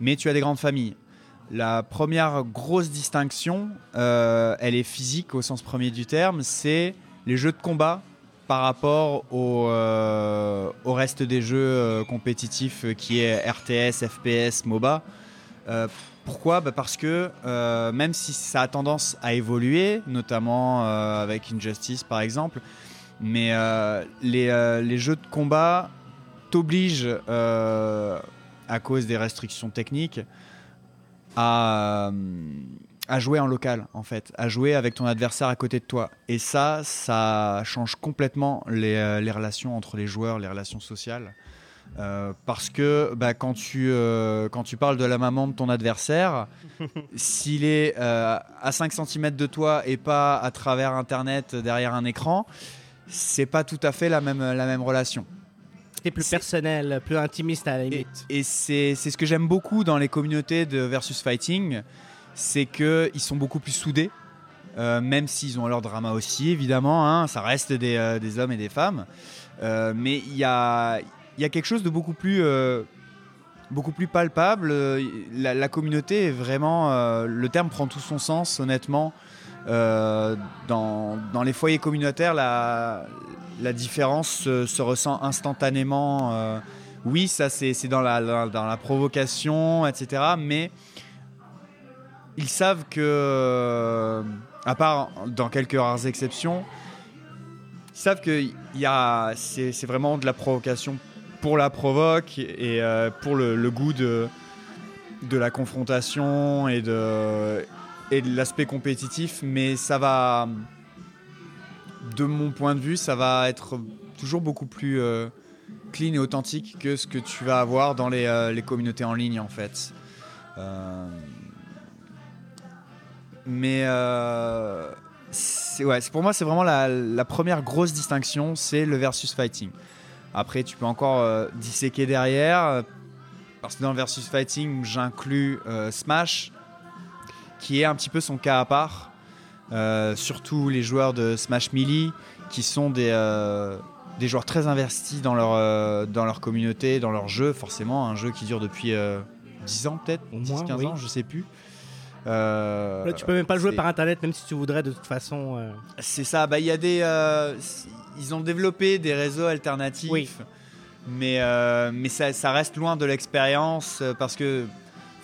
[SPEAKER 3] mais tu as des grandes familles. La première grosse distinction, euh, elle est physique au sens premier du terme, c'est les jeux de combat par rapport au, euh, reste des jeux compétitifs qui est RTS, FPS, MOBA. pourquoi? Bah Parce que même si ça a tendance à évoluer, notamment avec Injustice par exemple, mais euh, les, euh, les, jeux de combat t'obligent, euh, à cause des restrictions techniques, à, à, jouer en local, en fait, à jouer avec ton adversaire à côté de toi. Et ça, ça change complètement les, les relations entre les joueurs, les relations sociales. Euh, parce que bah, quand, tu, euh, quand tu parles de la maman de ton adversaire, s'il est euh, à 5 cm de toi et pas à travers Internet derrière un écran, c'est pas tout à fait la même, la même relation.
[SPEAKER 2] C'est plus personnel, plus intimiste à la limite.
[SPEAKER 3] Et, et c'est ce que j'aime beaucoup dans les communautés de versus fighting, c'est qu'ils sont beaucoup plus soudés, euh, même s'ils ont leur drama aussi, évidemment, hein, ça reste des, euh, des, hommes et des femmes. Euh, mais il y a, y a, quelque chose de beaucoup plus, beaucoup plus palpable. La, la, communauté est vraiment. le terme prend tout son sens, honnêtement. Euh, dans, les foyers communautaires, la, différence se, se, ressent instantanément. Euh, oui, ça c'est dans la, provocation, etc. Mais ils savent que, à part dans quelques rares exceptions, ils savent que c'est vraiment de la provocation pour la provoque et euh, pour le, le, goût de, de la confrontation et de, et l'aspect compétitif, mais ça va, de mon point de vue, ça va être toujours beaucoup plus euh, clean et authentique que ce que tu vas avoir dans les, euh, communautés en ligne en fait. Euh, mais ouais, pour moi, c'est vraiment la, la, première grosse distinction, c'est le versus fighting. Après, tu peux encore disséquer derrière, parce que dans le versus fighting, j'inclus Smash, qui est un petit peu son cas à part. Euh, surtout les joueurs de Smash Melee, qui sont des, euh, des joueurs très investis dans leur, euh, dans leur communauté, dans leur jeu, forcément. Un jeu qui dure depuis 10 ans, peut-être, 10-15 oui. ans, je sais plus.
[SPEAKER 2] Là, tu peux même pas jouer par internet, même si tu voudrais, de toute façon.
[SPEAKER 3] C'est ça, bah, y a des, ils ont développé des réseaux alternatifs.
[SPEAKER 2] Oui.
[SPEAKER 3] Mais, mais ça, ça, reste loin de l'expérience parce que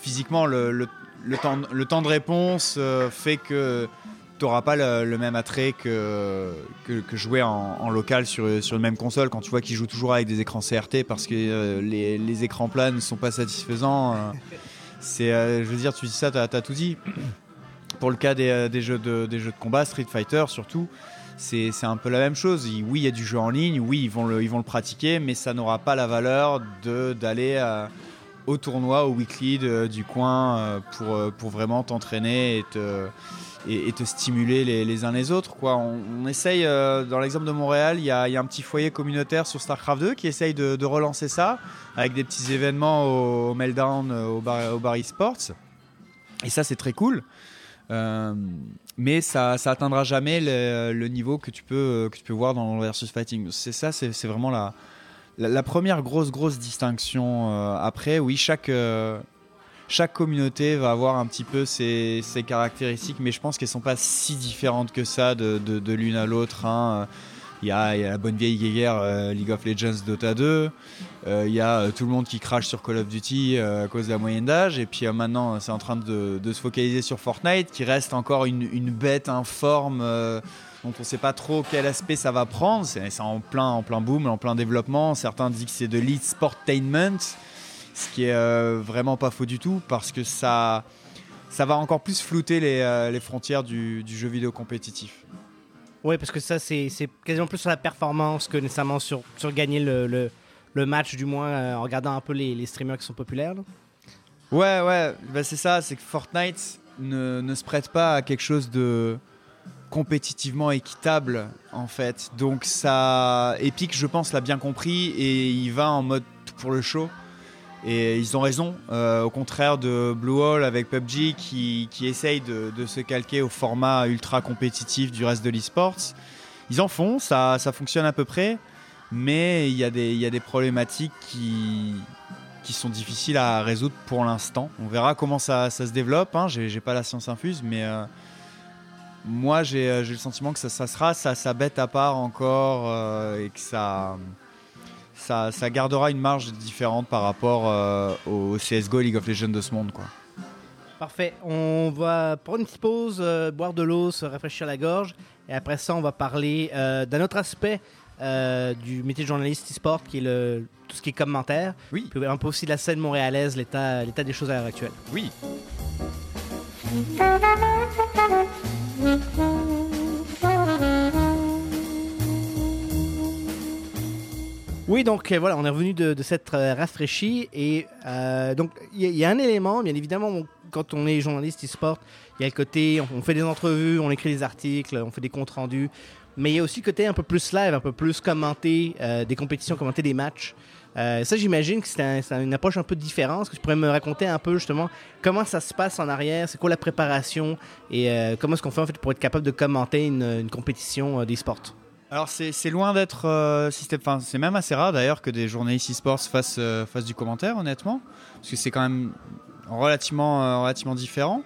[SPEAKER 3] physiquement, le, le le temps, le temps de réponse euh, fait que tu n'auras pas le, même attrait que, que, jouer en, local sur, sur une même console quand tu vois qu'ils jouent toujours avec des écrans CRT parce que euh, les, les, écrans plats ne sont pas satisfaisants. Euh, c'est, je veux dire, tu dis ça, tu as, tout dit. Pour le cas des, des, jeux de, des jeux de combat, Street Fighter surtout, c'est un peu la même chose. Oui, il y a du jeu en ligne, oui, ils vont le, ils vont le pratiquer, mais ça n'aura pas la valeur d'aller au tournoi, au weekly de, du coin euh, pour, euh, pour vraiment t'entraîner et te, et, te stimuler les, uns les autres. Quoi. On, essaye, euh, dans l'exemple de Montréal, il y a, un petit foyer communautaire sur StarCraft 2 qui essaye de, relancer ça avec des petits événements au, Meltdown, au bar, au eSports. Et ça, c'est très cool. Euh, mais ça, ça atteindra jamais le, le, niveau que tu peux, que tu peux voir dans le versus fighting. C'est ça, c'est vraiment la, la, première grosse grosse distinction euh, après oui chaque euh, chaque communauté va avoir un petit peu ses, ses caractéristiques mais je pense qu'elles sont pas si différentes que ça de, de, de l'une à l'autre hein. Il y, a, la bonne vieille guerre League of Legends Dota 2. Il y a tout le monde qui crache sur Call of Duty à cause de la moyenne d'âge. Et puis maintenant, c'est en train de, se focaliser sur Fortnite, qui reste encore une, une bête informe dont on ne sait pas trop quel aspect ça va prendre. C'est en plein, en plein boom, en plein développement. Certains disent que c'est de l'e-sportainment, ce qui est euh, vraiment pas faux du tout parce que ça, ça va encore plus flouter les, euh, frontières du, jeu vidéo compétitif.
[SPEAKER 2] Oui, parce que ça, c'est quasiment plus sur la performance que nécessairement sur, sur gagner le, le, match, du moins euh, en regardant un peu les, les, streamers qui sont populaires.
[SPEAKER 3] Ouais, ouais, bah, c'est ça, c'est que Fortnite ne, ne, se prête pas à quelque chose de, compétitivement équitable en fait. Donc ça, Epic, je pense, l'a bien compris et il va en mode pour le show. Et ils ont raison, euh, au contraire de Blue Hole avec PUBG qui, qui essaye de, se calquer au format ultra compétitif du reste de l'esports. Ils en font, ça, ça fonctionne à peu près, mais il y, a des, y a des problématiques qui, qui sont difficiles à résoudre pour l'instant. On verra comment ça, ça se développe, hein. j'ai pas la science infuse, mais euh, moi euh, j'ai le sentiment que ça, sera sa, bête à part encore euh, et que ça, ça, gardera une marge différente par rapport euh, au CSGO League of Legends de ce monde. Quoi.
[SPEAKER 2] Parfait. On va prendre une petite pause, boire de l'eau, se rafraîchir la gorge. Et après ça, on va parler d'un autre aspect du métier de journaliste e-sport qui est le, tout ce qui est commentaire.
[SPEAKER 3] Oui.
[SPEAKER 2] Puis un peu aussi de la scène montréalaise, l'état des choses à l'heure actuelle.
[SPEAKER 3] Oui.
[SPEAKER 2] Oui, donc euh, voilà, on est revenu de, cette euh, rafraîchie et euh, donc il y, a un élément, bien évidemment, quand on est journaliste e-sport, il y a le côté, on, fait des entrevues, on écrit des articles, on fait des comptes rendus, mais il y a aussi le côté un peu plus live, un peu plus commenter des compétitions, commenter des matchs. Euh, ça, j'imagine que c'est une approche un peu différente. Est-ce que tu pourrais me raconter un peu justement comment ça se passe en arrière, c'est quoi la préparation? Et euh, comment est-ce qu'on fait en fait pour être capable de commenter une, compétition euh, d'e-sport
[SPEAKER 3] alors c'est loin d'être système, c'est même assez rare d'ailleurs que des journalistes e-sports fassent, fassent, du commentaire honnêtement, parce que c'est quand même relativement, différent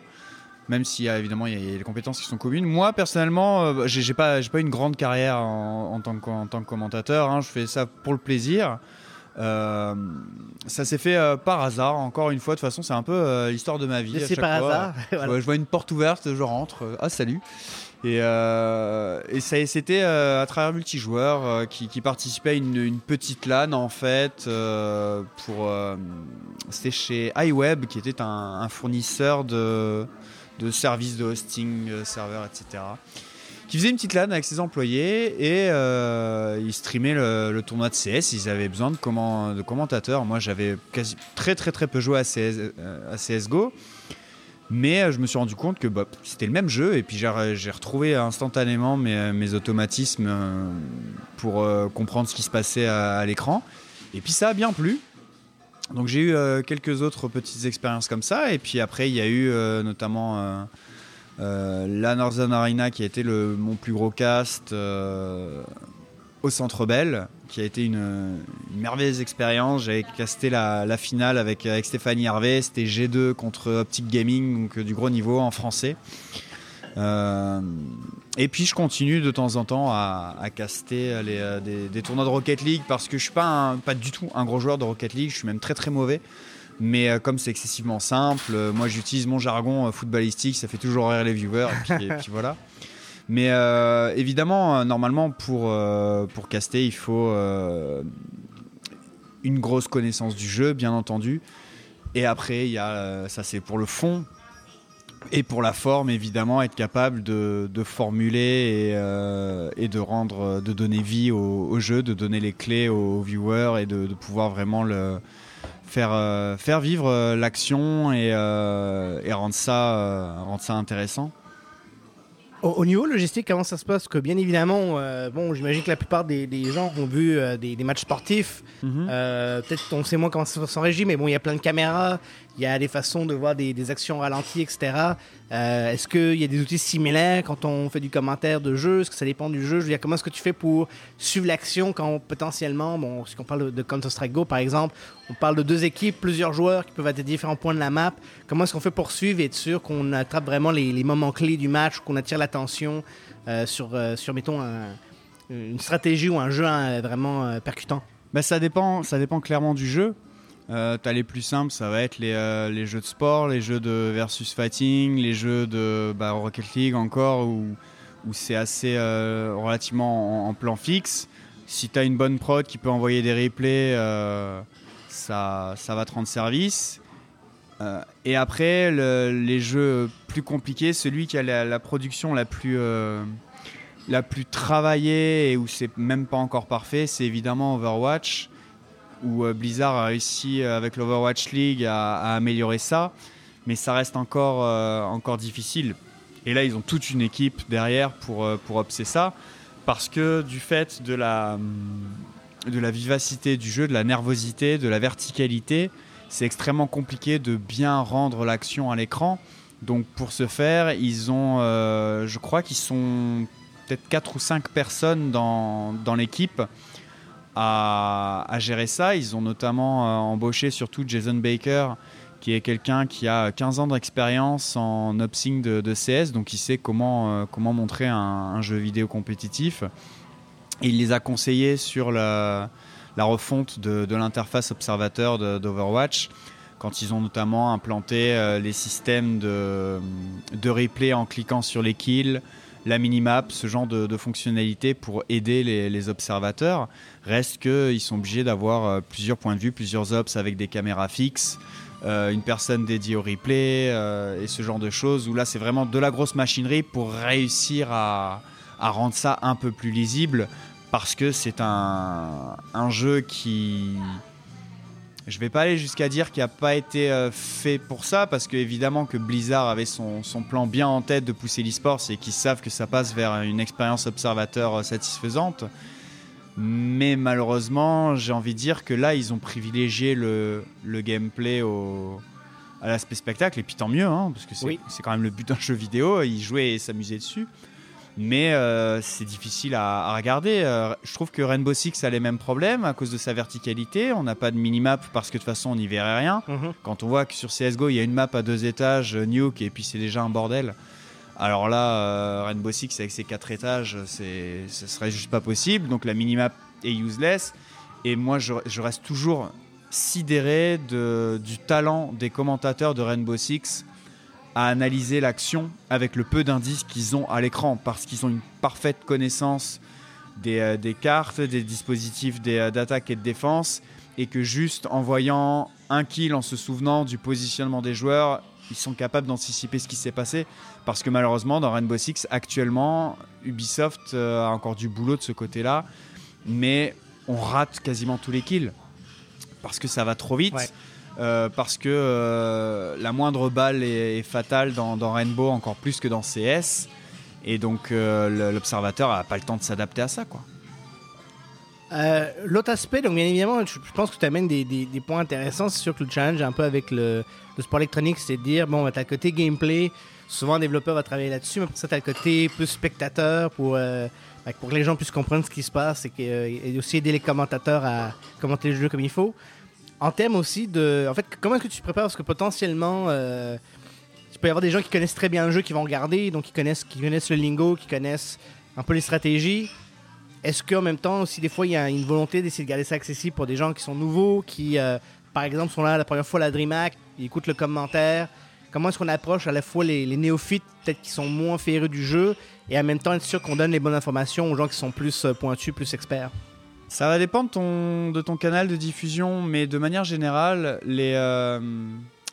[SPEAKER 3] même a évidemment il y a les compétences qui sont communes. Moi personnellement, j'ai pas pas une grande carrière en, tant, que, en tant que commentateur. Hein. Je fais ça pour le plaisir. Euh, ça s'est fait euh, par hasard, encore une fois. De toute façon, c'est un peu euh, l'histoire de ma vie.
[SPEAKER 2] C'est par hasard.
[SPEAKER 3] je vois une porte ouverte, je rentre. ah, salut. Et, et ça, c'était à travers multijoueurs qui, qui participait à une, petite LAN en fait. pour, c'était chez iWeb qui était un, un fournisseur de, de services de hosting, serveurs, etc qui faisait une petite LAN avec ses employés et euh, ils streamaient le, tournoi de CS. Ils avaient besoin de, commentateurs. Moi, j'avais très très très peu joué à, CS, euh, à CSGO. Mais euh, je me suis rendu compte que bah, c'était le même jeu et puis j'ai retrouvé instantanément mes, mes automatismes pour comprendre ce qui se passait à, l'écran. Et puis ça a bien plu. Donc j'ai eu quelques autres petites expériences comme ça. Et puis après, il y a eu notamment euh, la Northern Arena qui a été mon plus gros cast euh, au Centre Bell, qui a été une, merveilleuse expérience. J'avais casté la, finale avec, Stéphanie Harvey, c'était G2 contre Optic Gaming, donc euh, du gros niveau en français. et puis je continue de temps en temps à, caster des, tournois de Rocket League parce que je suis pas, pas du tout un gros joueur de Rocket League, je suis même très très mauvais. Mais euh, comme c'est excessivement simple, euh, moi j'utilise mon jargon euh, footballistique, ça fait toujours rire les viewers, et puis, voilà. Mais évidemment, normalement, pour, pour caster, il faut une grosse connaissance du jeu, bien entendu. Et après, y a, ça c'est pour le fond. Et pour la forme, évidemment, être capable de, de formuler et, de rendre, de donner vie au, jeu, de donner les clés aux viewers et de pouvoir vraiment le, faire, euh, faire vivre euh, l'action et, euh, et, rendre, ça, rendre ça intéressant.
[SPEAKER 2] Au, niveau logistique, comment ça se passe? Que bien évidemment, bon, j'imagine que la plupart des, des gens ont vu des, des, matchs sportifs. Mhm. Peut-être on sait moins comment ça régime, mais bon, il y a plein de caméras, il y a des façons de voir des, actions ralenties, etc. Euh, est-ce qu'il y a des outils similaires quand on fait du commentaire de jeu? Est-ce que ça dépend du jeu? Comment est-ce que tu fais pour suivre l'action quand potentiellement, bon, si on parle de Counter-Strike Go par exemple, on parle de deux équipes, plusieurs joueurs qui peuvent être à différents points de la map. Comment est-ce qu'on fait pour suivre et être sûr qu'on attrape vraiment les, moments clés du match, qu'on attire l'attention euh, sur, euh, sur, mettons, une stratégie ou un jeu hein, vraiment percutant?
[SPEAKER 3] Bah, ça, dépend, ça dépend clairement du jeu. Euh, T'as les plus simples, ça va être les, euh, les, jeux de sport, les jeux de versus fighting, les jeux de bah, Rocket League encore, où, c'est assez euh, relativement en, plan fixe. Si tu as une bonne prod qui peut envoyer des replays, euh, ça, va te rendre service. et après, le, les jeux plus compliqués, celui qui a la, la production la plus, la plus travaillée et où c'est même pas encore parfait, c'est évidemment Overwatch où euh, Blizzard a réussi euh, avec l'Overwatch League à, améliorer ça, mais ça reste encore, euh, encore difficile. Et là, ils ont toute une équipe derrière pour, pour opser ça, parce que du fait de la, hum, de la vivacité du jeu, de la nervosité, de la verticalité, c'est extrêmement compliqué de bien rendre l'action à l'écran. Donc pour ce faire, ils ont, je crois qu'ils sont peut-être 4 ou 5 personnes dans, dans l'équipe à, gérer ça. Ils ont notamment euh, embauché surtout Jason Baker, qui est quelqu'un qui a 15 ans d'expérience en upsing de, CS, donc il sait comment, euh, comment montrer un, jeu vidéo compétitif. il les a conseillés sur la, refonte de, l'interface observateur d'Overwatch, quand ils ont notamment implanté euh, les systèmes de replay en cliquant sur les kills, la minimap, ce genre de, fonctionnalités pour aider les, observateurs. Reste qu'ils sont obligés d'avoir euh, plusieurs points de vue, plusieurs ops avec des caméras fixes, euh, une personne dédiée au replay euh, et ce genre de choses. Où là, c'est vraiment de la grosse machinerie pour réussir à, rendre ça un peu plus lisible parce que c'est un jeu qui je vais pas aller jusqu'à dire qu'il n'a pas été euh, fait pour ça, parce que évidemment que Blizzard avait son, plan bien en tête de pousser l'e-sport, et qu'ils savent que ça passe vers une expérience observateur euh, satisfaisante. Mais malheureusement, j'ai envie de dire que là, ils ont privilégié le, gameplay au, à l'aspect spectacle, et puis tant mieux, hein, parce que c'est quand même le but d'un jeu vidéo, y jouer et s'amuser dessus mais euh, c'est difficile à, regarder. Euh, je trouve que Rainbow Six a les mêmes problèmes à cause de sa verticalité. On n'a pas de minimap parce que de toute façon on n'y verrait rien. Mhm. Quand on voit que sur CSGO il y a une map à deux étages, euh, nuke, et puis c'est déjà un bordel. Alors là, Rainbow Six avec ses quatre étages, ce serait juste pas possible. Donc la minimap est useless. Et moi je, reste toujours sidéré du talent des commentateurs de Rainbow Six à analyser l'action avec le peu d'indices qu'ils ont à l'écran parce qu'ils ont une parfaite connaissance des, euh, cartes, des dispositifs euh, d'attaque et de défense et que juste en voyant un kill, en se souvenant du positionnement des joueurs, ils sont capables d'anticiper ce qui s'est passé parce que malheureusement dans Rainbow Six actuellement Ubisoft euh, a encore du boulot de ce côté-là mais on rate quasiment tous les kills parce que ça va trop vite. Euh, parce que euh, la moindre balle est, fatale dans, Rainbow encore plus que dans CS. Et donc euh, l'observateur n'a pas le temps de s'adapter à ça. quoi.
[SPEAKER 2] L'autre aspect, donc bien évidemment, je, pense que tu amènes des, points intéressants. C'est sûr que le challenge un peu avec le, sport électronique, c'est de dire, bon, tu as le côté gameplay, souvent un développeur va travailler là-dessus, mais pour ça, tu as le côté plus spectateur pour, ben, pour que les gens puissent comprendre ce qui se passe et, et aussi aider les commentateurs à commenter le jeu comme il faut en termes aussi de. En fait, comment est-ce que tu te prépares? Parce que potentiellement, euh, il peut y avoir des gens qui connaissent très bien le jeu, qui vont regarder, donc qui connaissent, qui connaissent le lingo, qui connaissent un peu les stratégies. Est-ce qu'en même temps, aussi, des fois, il y a une volonté d'essayer de garder ça accessible pour des gens qui sont nouveaux, qui, euh, par exemple, sont là la première fois à la DreamHack, ils écoutent le commentaire? Comment est-ce qu'on approche à la fois les, néophytes, peut-être qui sont moins férus du jeu, et en même temps être sûr qu'on donne les bonnes informations aux gens qui sont plus euh, pointus, plus experts?
[SPEAKER 3] Ça va dépendre de ton, canal de diffusion, mais de manière générale, les, euh,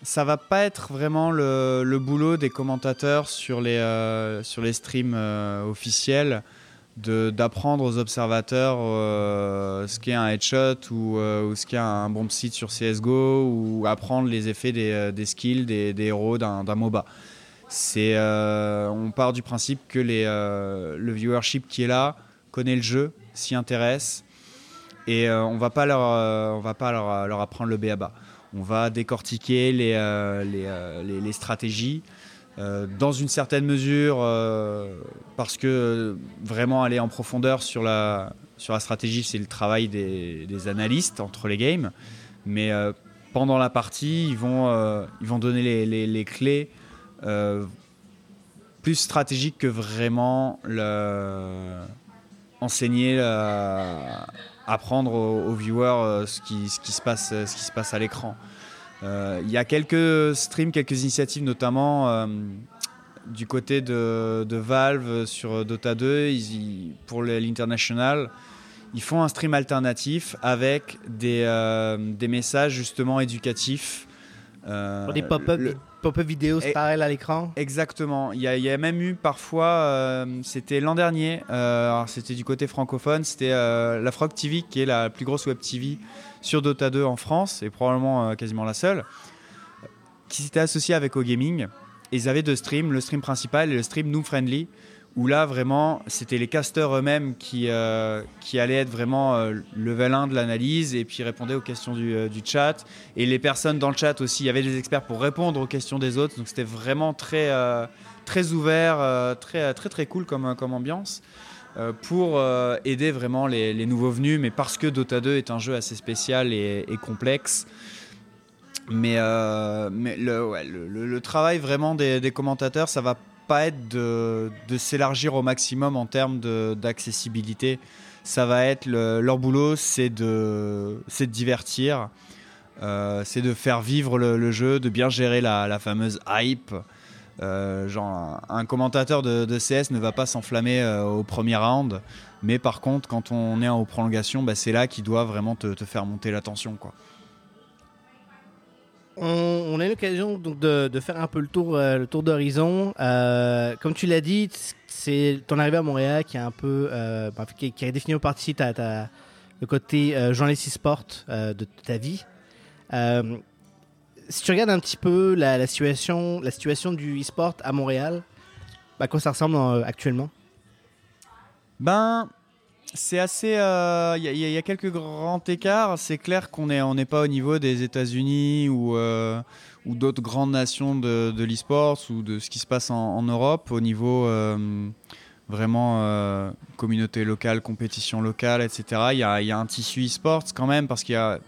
[SPEAKER 3] ça va pas être vraiment le, boulot des commentateurs sur les, euh, streams euh, officiels d'apprendre aux observateurs ce qu'est un headshot ou, ce qu'est un bomb site sur CSGO ou apprendre les effets des, skills des, héros d'un MOBA. On part du principe que le viewership qui est là connaît le jeu, s'y intéresse et euh, on va pas leur, euh, on va pas leur, apprendre le béaba. On va décortiquer les, euh, les, les, stratégies. dans une certaine mesure, parce que vraiment aller en profondeur sur la, sur la stratégie, c'est le travail des, des, analystes entre les games. Mais pendant la partie, ils vont, ils vont donner les, les clés plus stratégiques que vraiment le, enseigner, apprendre aux, viewers ce qui, ce, qui se passe, ce qui se passe à l'écran. Il y a quelques streams, quelques initiatives, notamment du côté de, Valve sur Dota 2, pour l'international, ils font un stream alternatif avec euh, des messages justement éducatifs.
[SPEAKER 2] Euh, des pop-up pop vidéos parallèles à l'écran.
[SPEAKER 3] Exactement. Il y, a, il y, a, même eu parfois, euh, c'était l'an dernier, c'était du côté francophone, c'était la Frog TV qui est la plus grosse web TV sur Dota 2 en France et probablement quasiment la seule, qui s'était associée avec OGaming ils avaient deux streams, le stream principal et le stream Noob Friendly, où là vraiment c'était les casteurs eux-mêmes qui, euh, qui allaient être vraiment euh, level 1 de l'analyse et puis répondaient aux questions du, euh, du, chat. Et les personnes dans le chat aussi, il y avait des experts pour répondre aux questions des autres, donc c'était vraiment très, très ouvert, très, très très cool comme, comme ambiance. pour aider vraiment les, nouveaux venus, mais parce que Dota 2 est un jeu assez spécial et, complexe, mais, euh, mais le, le, travail vraiment des, des, commentateurs, ça va pas être de, s'élargir au maximum en termes d'accessibilité. Ça va être leur boulot, c'est de, de divertir, euh, c'est de faire vivre le, jeu, de bien gérer la, fameuse hype. Euh, genre, un, commentateur de, de, CS ne va pas s'enflammer euh, au premier round, mais par contre, quand on est en prolongation, bah, c'est là qu'il doit vraiment te, te faire monter la tension. Quoi
[SPEAKER 2] on, a eu l'occasion de, de, faire un peu le tour, euh, le tour d'horizon. Euh, comme tu l'as dit, c'est ton arrivée à Montréal qui a un peu, euh, bah, qui, a défini au partie le côté journaliste e-sport de ta vie. si tu regardes un petit peu la, situation, la situation du e-sport à Montréal, à quoi ça ressemble actuellement?
[SPEAKER 3] Ben, c'est assez. Il euh, y, a quelques grands écarts. C'est clair qu'on n'est pas au niveau des États-Unis ou, euh, d'autres grandes nations de, de l'e-sport ou de ce qui se passe en, Europe au niveau euh, vraiment communauté locale, compétition locale, etc. Il y a, un tissu e-sport quand même parce qu'il y a,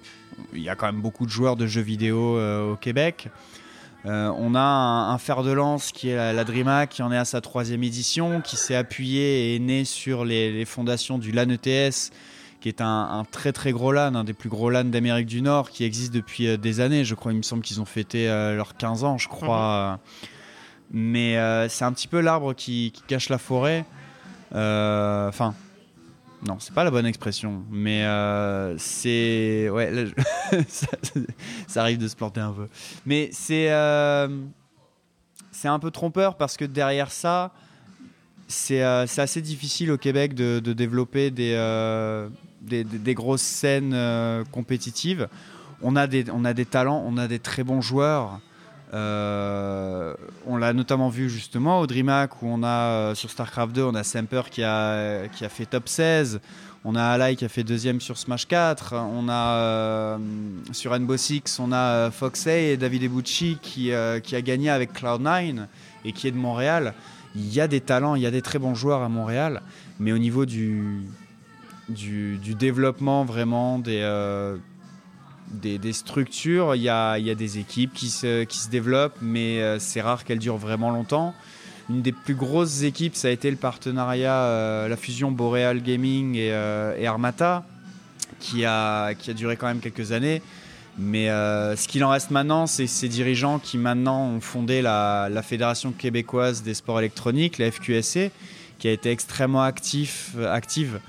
[SPEAKER 3] y a quand même beaucoup de joueurs de jeux vidéo au Québec. Euh, on a un, fer de lance qui est la, DreamHack, qui en est à sa troisième édition, qui s'est appuyé et est né sur les, fondations du LAN ETS, qui est un, très très gros LAN, un des plus gros LAN d'Amérique du Nord, qui existe depuis euh, des années. Je crois, il me semble qu'ils ont fêté euh, leurs 15 ans, je crois. Mhm. Mais c'est un petit peu l'arbre qui, qui, cache la forêt. Enfin, non, c'est pas la bonne expression, mais euh, c'est ouais, ça, arrive de se planter un peu. Mais c'est euh, c'est un peu trompeur parce que derrière ça, c'est euh, assez difficile au Québec de, développer des, des, des, grosses scènes compétitives. On a des on a des talents, on a des très bons joueurs. Euh, on l'a notamment vu justement au DreamHack où on a euh, sur StarCraft 2, on a Semper qui a, fait top 16. On a Alai qui a fait deuxième sur Smash 4. On a euh, sur Rainbow Six, on a Foxey et David Ebucci qui, a gagné avec Cloud9 et qui est de Montréal. Il y a des talents, il y a des très bons joueurs à Montréal, mais au niveau du, du développement vraiment des des, structures, il y a, des équipes qui se, développent, mais euh, c'est rare qu'elles durent vraiment longtemps. Une des plus grosses équipes, ça a été le partenariat, euh, la fusion Boreal Gaming et, euh, Armata, qui a, duré quand même quelques années. Mais ce qu'il en reste maintenant, c'est ces dirigeants qui maintenant ont fondé la, Fédération québécoise des sports électroniques, la FQSC, qui a été extrêmement actif, active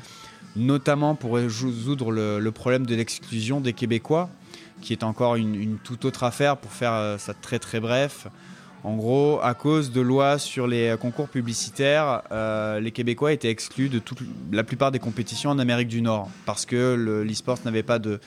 [SPEAKER 3] notamment pour résoudre le, problème de l'exclusion des Québécois, qui est encore une, toute autre affaire pour faire euh, ça très très bref. En gros, à cause de lois sur les concours publicitaires, euh, les Québécois étaient exclus de toute, la plupart des compétitions en Amérique du Nord parce que l'e-sport n'avait pas de,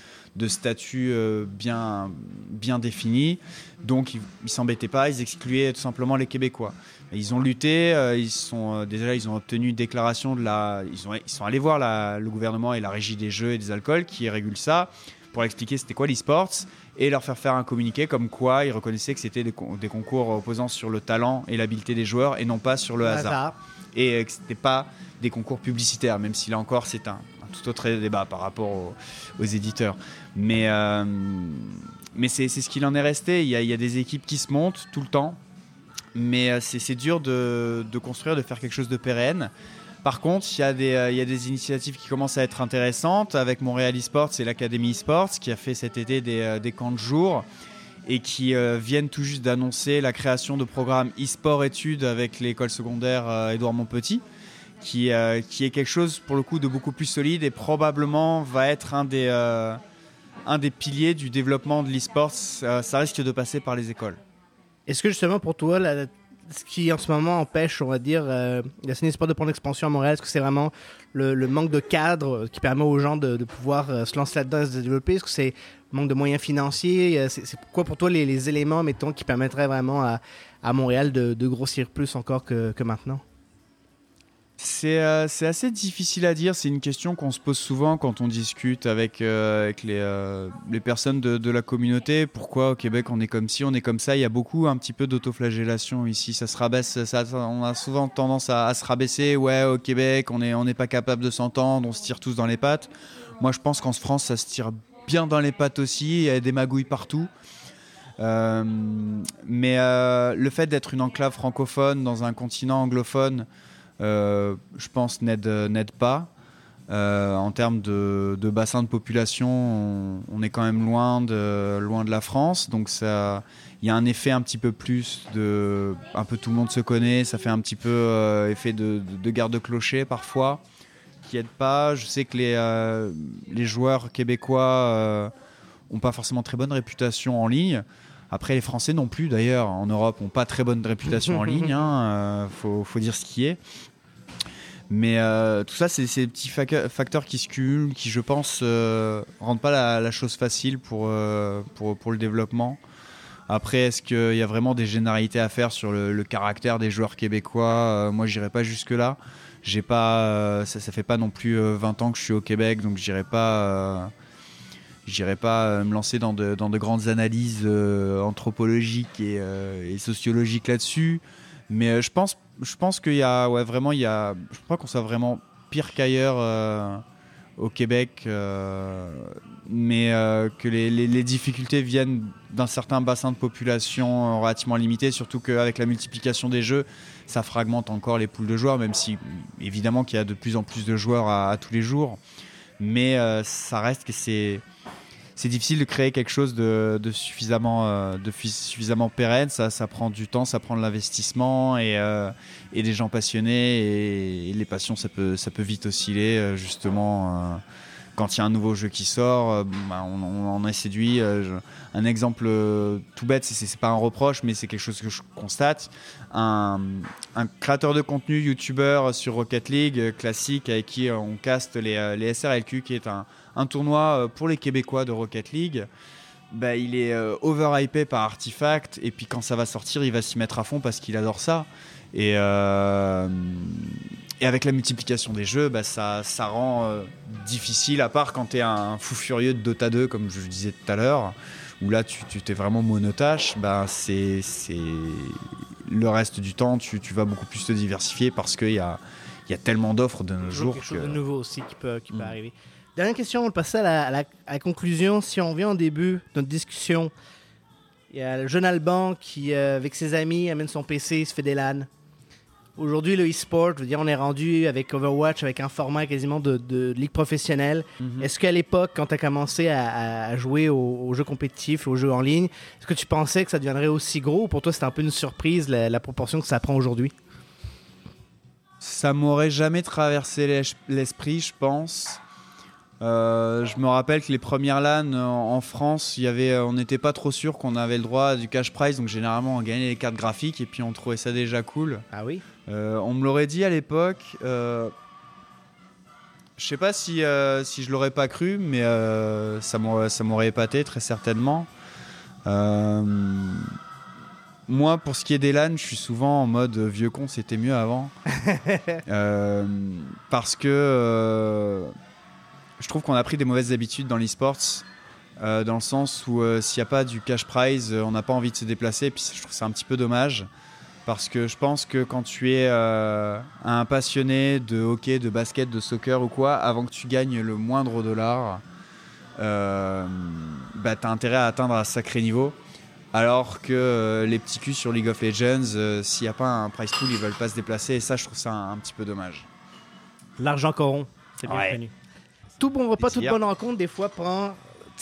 [SPEAKER 3] statut euh, bien, bien défini. Donc, ils ne s'embêtaient pas, ils excluaient tout simplement les Québécois. Ils ont lutté, euh, ils sont euh, déjà ils ont obtenu une déclaration de la, ils, ont, ils sont allés voir le gouvernement et la régie des jeux et des alcools qui régule ça pour expliquer c'était quoi l'e-sports et leur faire faire un communiqué comme quoi ils reconnaissaient que c'était des, concours opposant sur le talent et l'habileté des joueurs et non pas sur le hasard. Et euh, que c'était pas des concours publicitaires, même si là encore c'est un, tout autre débat par rapport aux, éditeurs. Mais, mais c'est ce qu'il en est resté. Il y, a, il y a des équipes qui se montent tout le temps mais euh, c'est dur de, construire, de faire quelque chose de pérenne. Par contre, il y, a des, euh, il y a des initiatives qui commencent à être intéressantes avec Montréal eSports et l'Académie eSports qui a fait cet été des, euh, des camps de jour et qui euh, viennent tout juste d'annoncer la création de programmes e-sport études avec l'école secondaire euh, Édouard Montpetit, qui, euh, qui est quelque chose pour le coup de beaucoup plus solide et probablement va être un des, euh, un des piliers du développement de l'e-sport. Ça, ça risque de passer par les écoles.
[SPEAKER 2] Est-ce que justement pour toi, ce qui en ce moment empêche, on va dire, euh, la scène sport de prendre l'expansion à Montréal, est-ce que c'est vraiment le, manque de cadre qui permet aux gens de, pouvoir euh, se lancer là-dedans et se développer? Est-ce que c'est manque de moyens financiers? Euh, C'est quoi pour toi les, éléments, mettons, qui permettraient vraiment à, Montréal de, grossir plus encore que maintenant?
[SPEAKER 3] C'est euh, c'est assez difficile à dire. C'est une question qu'on se pose souvent quand on discute avec, euh, euh, les personnes de, la communauté. Pourquoi au Québec on est comme ci, on est comme ça? Il y a beaucoup un petit peu d'autoflagellation ici. Ça se rabaisse. On a souvent tendance à, se rabaisser. Ouais, au Québec, on n'est on n'est pas capable de s'entendre. On se tire tous dans les pattes. Moi, je pense qu'en France, ça se tire bien dans les pattes aussi. Il y a des magouilles partout. Mais le fait d'être une enclave francophone dans un continent anglophone, je pense, n'aide pas. Euh, en termes de, bassin de population, on, est quand même loin de, loin de la France. Donc il y a un effet un petit peu plus de... Un peu tout le monde se connaît, ça fait un petit peu euh, effet de, de, de garde-clocher parfois, qui aide pas. Je sais que les, euh, les joueurs québécois euh, ont pas forcément très bonne réputation en ligne. Après, les Français non plus, d'ailleurs, en Europe, ont pas très bonne réputation en ligne. Hein, euh, faut, faut dire ce qui est. Mais euh, tout ça, c'est ces petits facteurs qui se cumulent, qui, je pense, euh, rendent pas la, chose facile pour, euh, pour, pour le développement. Après, est-ce qu'il y a vraiment des généralités à faire sur le, caractère des joueurs québécois? Euh, Moi, j'irai pas jusque-là. Ça, ça fait pas non plus euh, 20 ans que je suis au Québec, donc j'irai pas, pas me lancer dans de, dans de grandes analyses anthropologiques et sociologiques là-dessus. Mais euh, je pense, je pense qu'il y a, ouais, vraiment, il y a, je crois qu'on soit vraiment pire qu'ailleurs euh, au Québec, euh, mais que les, difficultés viennent d'un certain bassin de population relativement limité, surtout qu'avec la multiplication des jeux, ça fragmente encore les poules de joueurs, même si évidemment qu'il y a de plus en plus de joueurs à, tous les jours, mais ça reste que c'est c'est difficile de créer quelque chose de, de suffisamment, euh, de fi- suffisamment pérenne. Ça, ça prend du temps, ça prend de l'investissement et, euh, et des gens passionnés. Et, et les passions, ça peut, ça peut vite osciller. euh, Justement, euh, quand il y a un nouveau jeu qui sort, euh, bah, on, en est séduit. euh, un exemple euh, tout bête, c'est- pas un reproche, mais c'est quelque chose que je constate. Un, créateur de contenu, youtubeur sur Rocket League, classique, avec qui on caste les, les SRLQ, qui est un, un tournoi pour les Québécois de Rocket League. Bah, il est euh, overhypé par Artifact et puis quand ça va sortir, il va s'y mettre à fond parce qu'il adore ça. Et, et avec la multiplication des jeux, bah, ça, ça rend euh, difficile, à part quand tu es un fou furieux de Dota 2, comme je le disais tout à l'heure, où là tu t'es vraiment monotache, bah, c'est c'est- le reste du temps, tu, tu vas beaucoup plus te diversifier parce qu'il y a, y a tellement d'offres de nos jours.
[SPEAKER 2] quelque chose
[SPEAKER 3] que-
[SPEAKER 2] de nouveau aussi qui peut, qui peut
[SPEAKER 3] Mm.
[SPEAKER 2] arriver. Dernière question, on va passer à la, à la- à la conclusion. Si on revient au début de notre discussion, il y a le jeune Alban qui, euh, avec ses amis, amène son PC, il se fait des LAN. Aujourd'hui, le e-sport, je veux dire, on est rendu avec Overwatch, avec un format quasiment de, de ligue professionnelle.
[SPEAKER 3] Mhm.
[SPEAKER 2] Est-ce qu'à l'époque, quand tu as commencé à, à jouer aux, aux jeux compétitifs, aux jeux en ligne, est-ce que tu pensais que ça deviendrait aussi gros ou pour toi c'était un peu une surprise la, la proportion que ça prend aujourd'hui?
[SPEAKER 3] Ça m'aurait jamais traversé l'es- l'esprit, je pense. Euh, je me rappelle que les premières LAN en, en France, il y avait, euh, on n'était pas trop sûr qu'on avait le droit à du cash prize, donc généralement on gagnait les cartes graphiques et puis on trouvait ça déjà cool.
[SPEAKER 2] Ah oui?
[SPEAKER 3] Euh, on me l'aurait dit à l'époque. Euh, je sais pas si, euh, si je l'aurais pas cru, mais euh, ça m'aurait épaté très certainement. Euh, moi, pour ce qui est des LAN, je suis souvent en mode euh, vieux con, c'était mieux avant. Euh, parce que euh, je trouve qu'on a pris des mauvaises habitudes dans l'e-sports. euh, dans le sens où euh, s'il n'y a pas du cash prize, euh, on n'a pas envie de se déplacer. Et puis je trouve que c'est un petit peu dommage. Parce que je pense que quand tu es euh, un passionné de hockey, de basket, de soccer ou quoi, avant que tu gagnes le moindre dollar, euh, bah, tu as intérêt à atteindre un sacré niveau. Alors que euh, les petits culs sur League of Legends, euh, s'il n'y a pas un prize pool, ils veulent pas se déplacer. Et ça, je trouve ça un, un petit peu dommage.
[SPEAKER 2] L'argent corrompt, c'est bien
[SPEAKER 3] Ouais.
[SPEAKER 2] connu. Tout bon repas, toute bonne rencontre, des fois, prend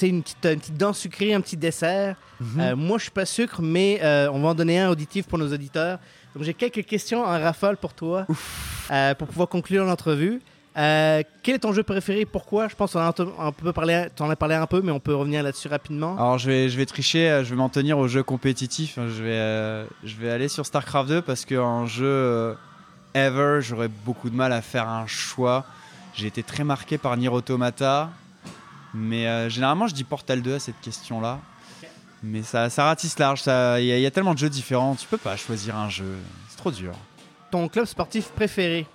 [SPEAKER 2] une petite, une petite dent sucrée, un petit dessert.
[SPEAKER 3] Mhm.
[SPEAKER 2] Euh, moi, je suis pas sucre, mais euh, on va en donner un auditif pour nos auditeurs. Donc, j'ai quelques questions en rafale pour toi euh, pour pouvoir conclure l'entrevue. Euh, quel est ton jeu préféré? Pourquoi? Je pense qu'on en a un peu parlé, en as parlé un peu, mais on peut revenir là-dessus rapidement.
[SPEAKER 3] Alors je vais, je vais tricher, je vais m'en tenir au jeu compétitif. Je vais, euh, je vais aller sur StarCraft 2 parce qu'en jeu euh, ever, j'aurais beaucoup de mal à faire un choix. J'ai été très marqué par Nier Automata, mais euh, généralement je dis Portal 2 à cette question-là. Mais ça, ça ratisse large, il y, a- il y a tellement de jeux différents, tu peux pas choisir un jeu, c'est trop dur.
[SPEAKER 2] Ton club sportif préféré?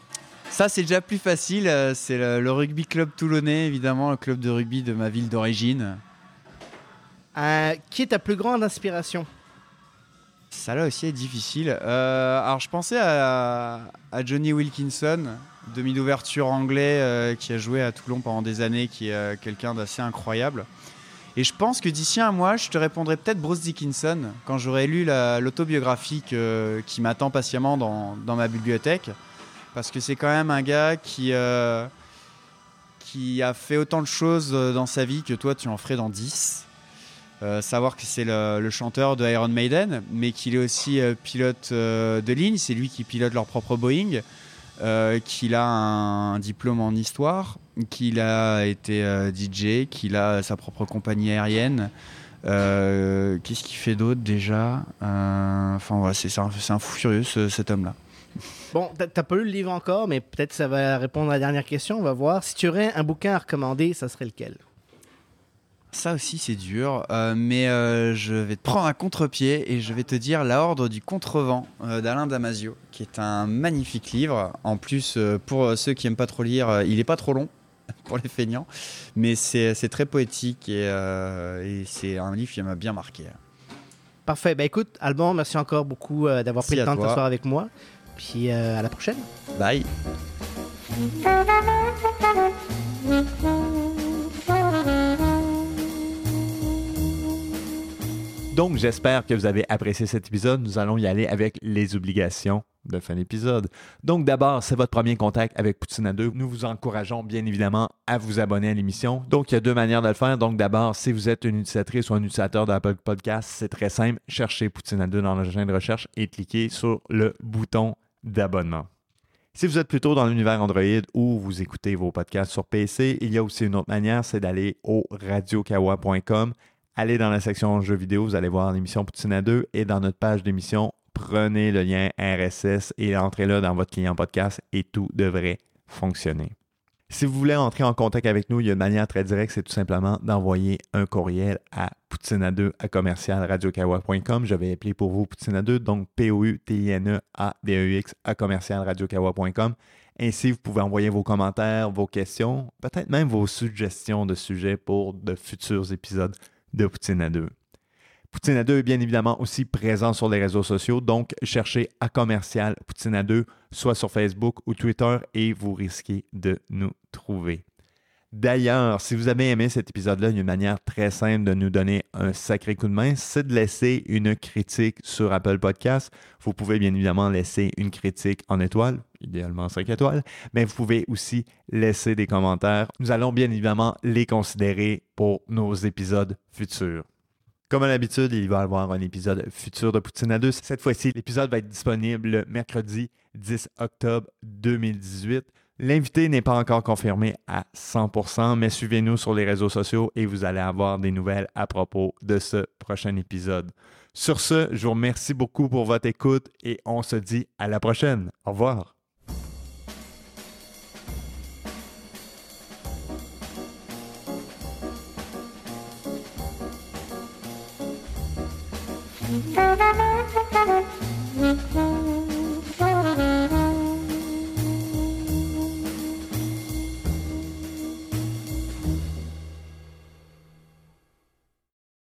[SPEAKER 3] Ça c'est déjà plus facile, euh, c'est le, le rugby club toulonnais évidemment, le club de rugby de ma ville d'origine.
[SPEAKER 2] Euh, Qui est ta plus grande inspiration?
[SPEAKER 3] Ça là aussi est difficile. Euh, alors je pensais à, à Johnny Wilkinson, demi d'ouverture anglais euh, qui a joué à Toulon pendant des années, qui est euh, quelqu'un d'assez incroyable. Et je pense que d'ici un mois, je te répondrai peut-être Bruce Dickinson, quand j'aurai lu la- l'autobiographie qui m'attend patiemment dans, ma bibliothèque. Parce que c'est quand même un gars qui, euh, a fait autant de choses dans sa vie que toi, tu en ferais dans 10. Euh, savoir que c'est le, chanteur de Iron Maiden, mais qu'il est aussi pilote de ligne. C'est lui qui pilote leur propre Boeing. Euh, qu'il a un, diplôme en histoire, qu'il a été euh, DJ, qu'il a sa propre compagnie aérienne. Euh, Qu'est-ce qu'il fait d'autre déjà? Enfin, voilà, c'est un, fou furieux ce- cet homme-là.
[SPEAKER 2] Bon, t'as pas lu le livre encore, mais peut-être ça va répondre à la dernière question. On va voir. Si tu aurais un bouquin à recommander, ça serait lequel?
[SPEAKER 3] Ça aussi, c'est dur, euh, mais euh, je vais te prendre un contre-pied et je vais te dire La Horde du Contrevent euh, d'Alain Damasio, qui est un magnifique livre. En plus, euh, pour ceux qui aiment pas trop lire, euh, il est pas trop long pour les feignants, mais c'est c'est très poétique et, euh, et c'est un livre qui m'a bien marqué.
[SPEAKER 2] Parfait. Ben écoute, Alban, merci encore beaucoup euh, d'avoir pris le temps de t'asseoir avec moi. Puis euh, à la prochaine.
[SPEAKER 3] Bye
[SPEAKER 1] Donc, j'espère que vous avez apprécié cet épisode. Nous allons y aller avec les obligations de fin d'épisode. Donc, d'abord, c'est votre premier contact avec Poutine à 2. Nous vous encourageons bien évidemment à vous abonner à l'émission. Donc, il y a deux manières de le faire. Donc, d'abord, si vous êtes une utilisatrice ou un utilisateur d'Apple Podcast, c'est très simple. Cherchez Poutine à 2 dans le chaîne de recherche et cliquez sur le bouton d'abonnement. Si vous êtes plutôt dans l'univers Android ou vous écoutez vos podcasts sur PC, il y a aussi une autre manière, c'est d'aller au radiokawa.com. Allez dans la section jeux vidéo, vous allez voir l'émission Poutine à 2 et dans notre page d'émission, prenez le lien RSS et entrez-le dans votre client podcast et tout devrait fonctionner. Si vous voulez entrer en contact avec nous, il y a une manière très directe, c'est tout simplement d'envoyer un courriel à poutine2 à commercial radiokawa.com. Je vais appeler pour vous Poutine à 2, donc P-O-U-T-I-N-E-A-D-E-X à commercial radiokawa.com. Ainsi, vous pouvez envoyer vos commentaires, vos questions, peut-être même vos suggestions de sujets pour de futurs épisodes de Poutine à 2. Poutine à 2 est bien évidemment aussi présent sur les réseaux sociaux, donc cherchez à commercial Poutine à 2, soit sur Facebook ou Twitter, et vous risquez de nous trouver. D'ailleurs, si vous avez aimé cet épisode-là, une manière très simple de nous donner un sacré coup de main, c'est de laisser une critique sur Apple Podcast. Vous pouvez bien évidemment laisser une critique en étoiles, idéalement 5 étoiles, mais vous pouvez aussi laisser des commentaires. Nous allons bien évidemment les considérer pour nos épisodes futurs. Comme à l'habitude, il va y avoir un épisode futur de Poutine à 2. Cette fois-ci, l'épisode va être disponible le mercredi 10 octobre 2018. L'invité n'est pas encore confirmé à 100%, mais suivez-nous sur les réseaux sociaux et vous allez avoir des nouvelles à propos de ce prochain épisode. Sur ce, je vous remercie beaucoup pour votre écoute et on se dit à la prochaine. Au revoir.
[SPEAKER 4] Thank you.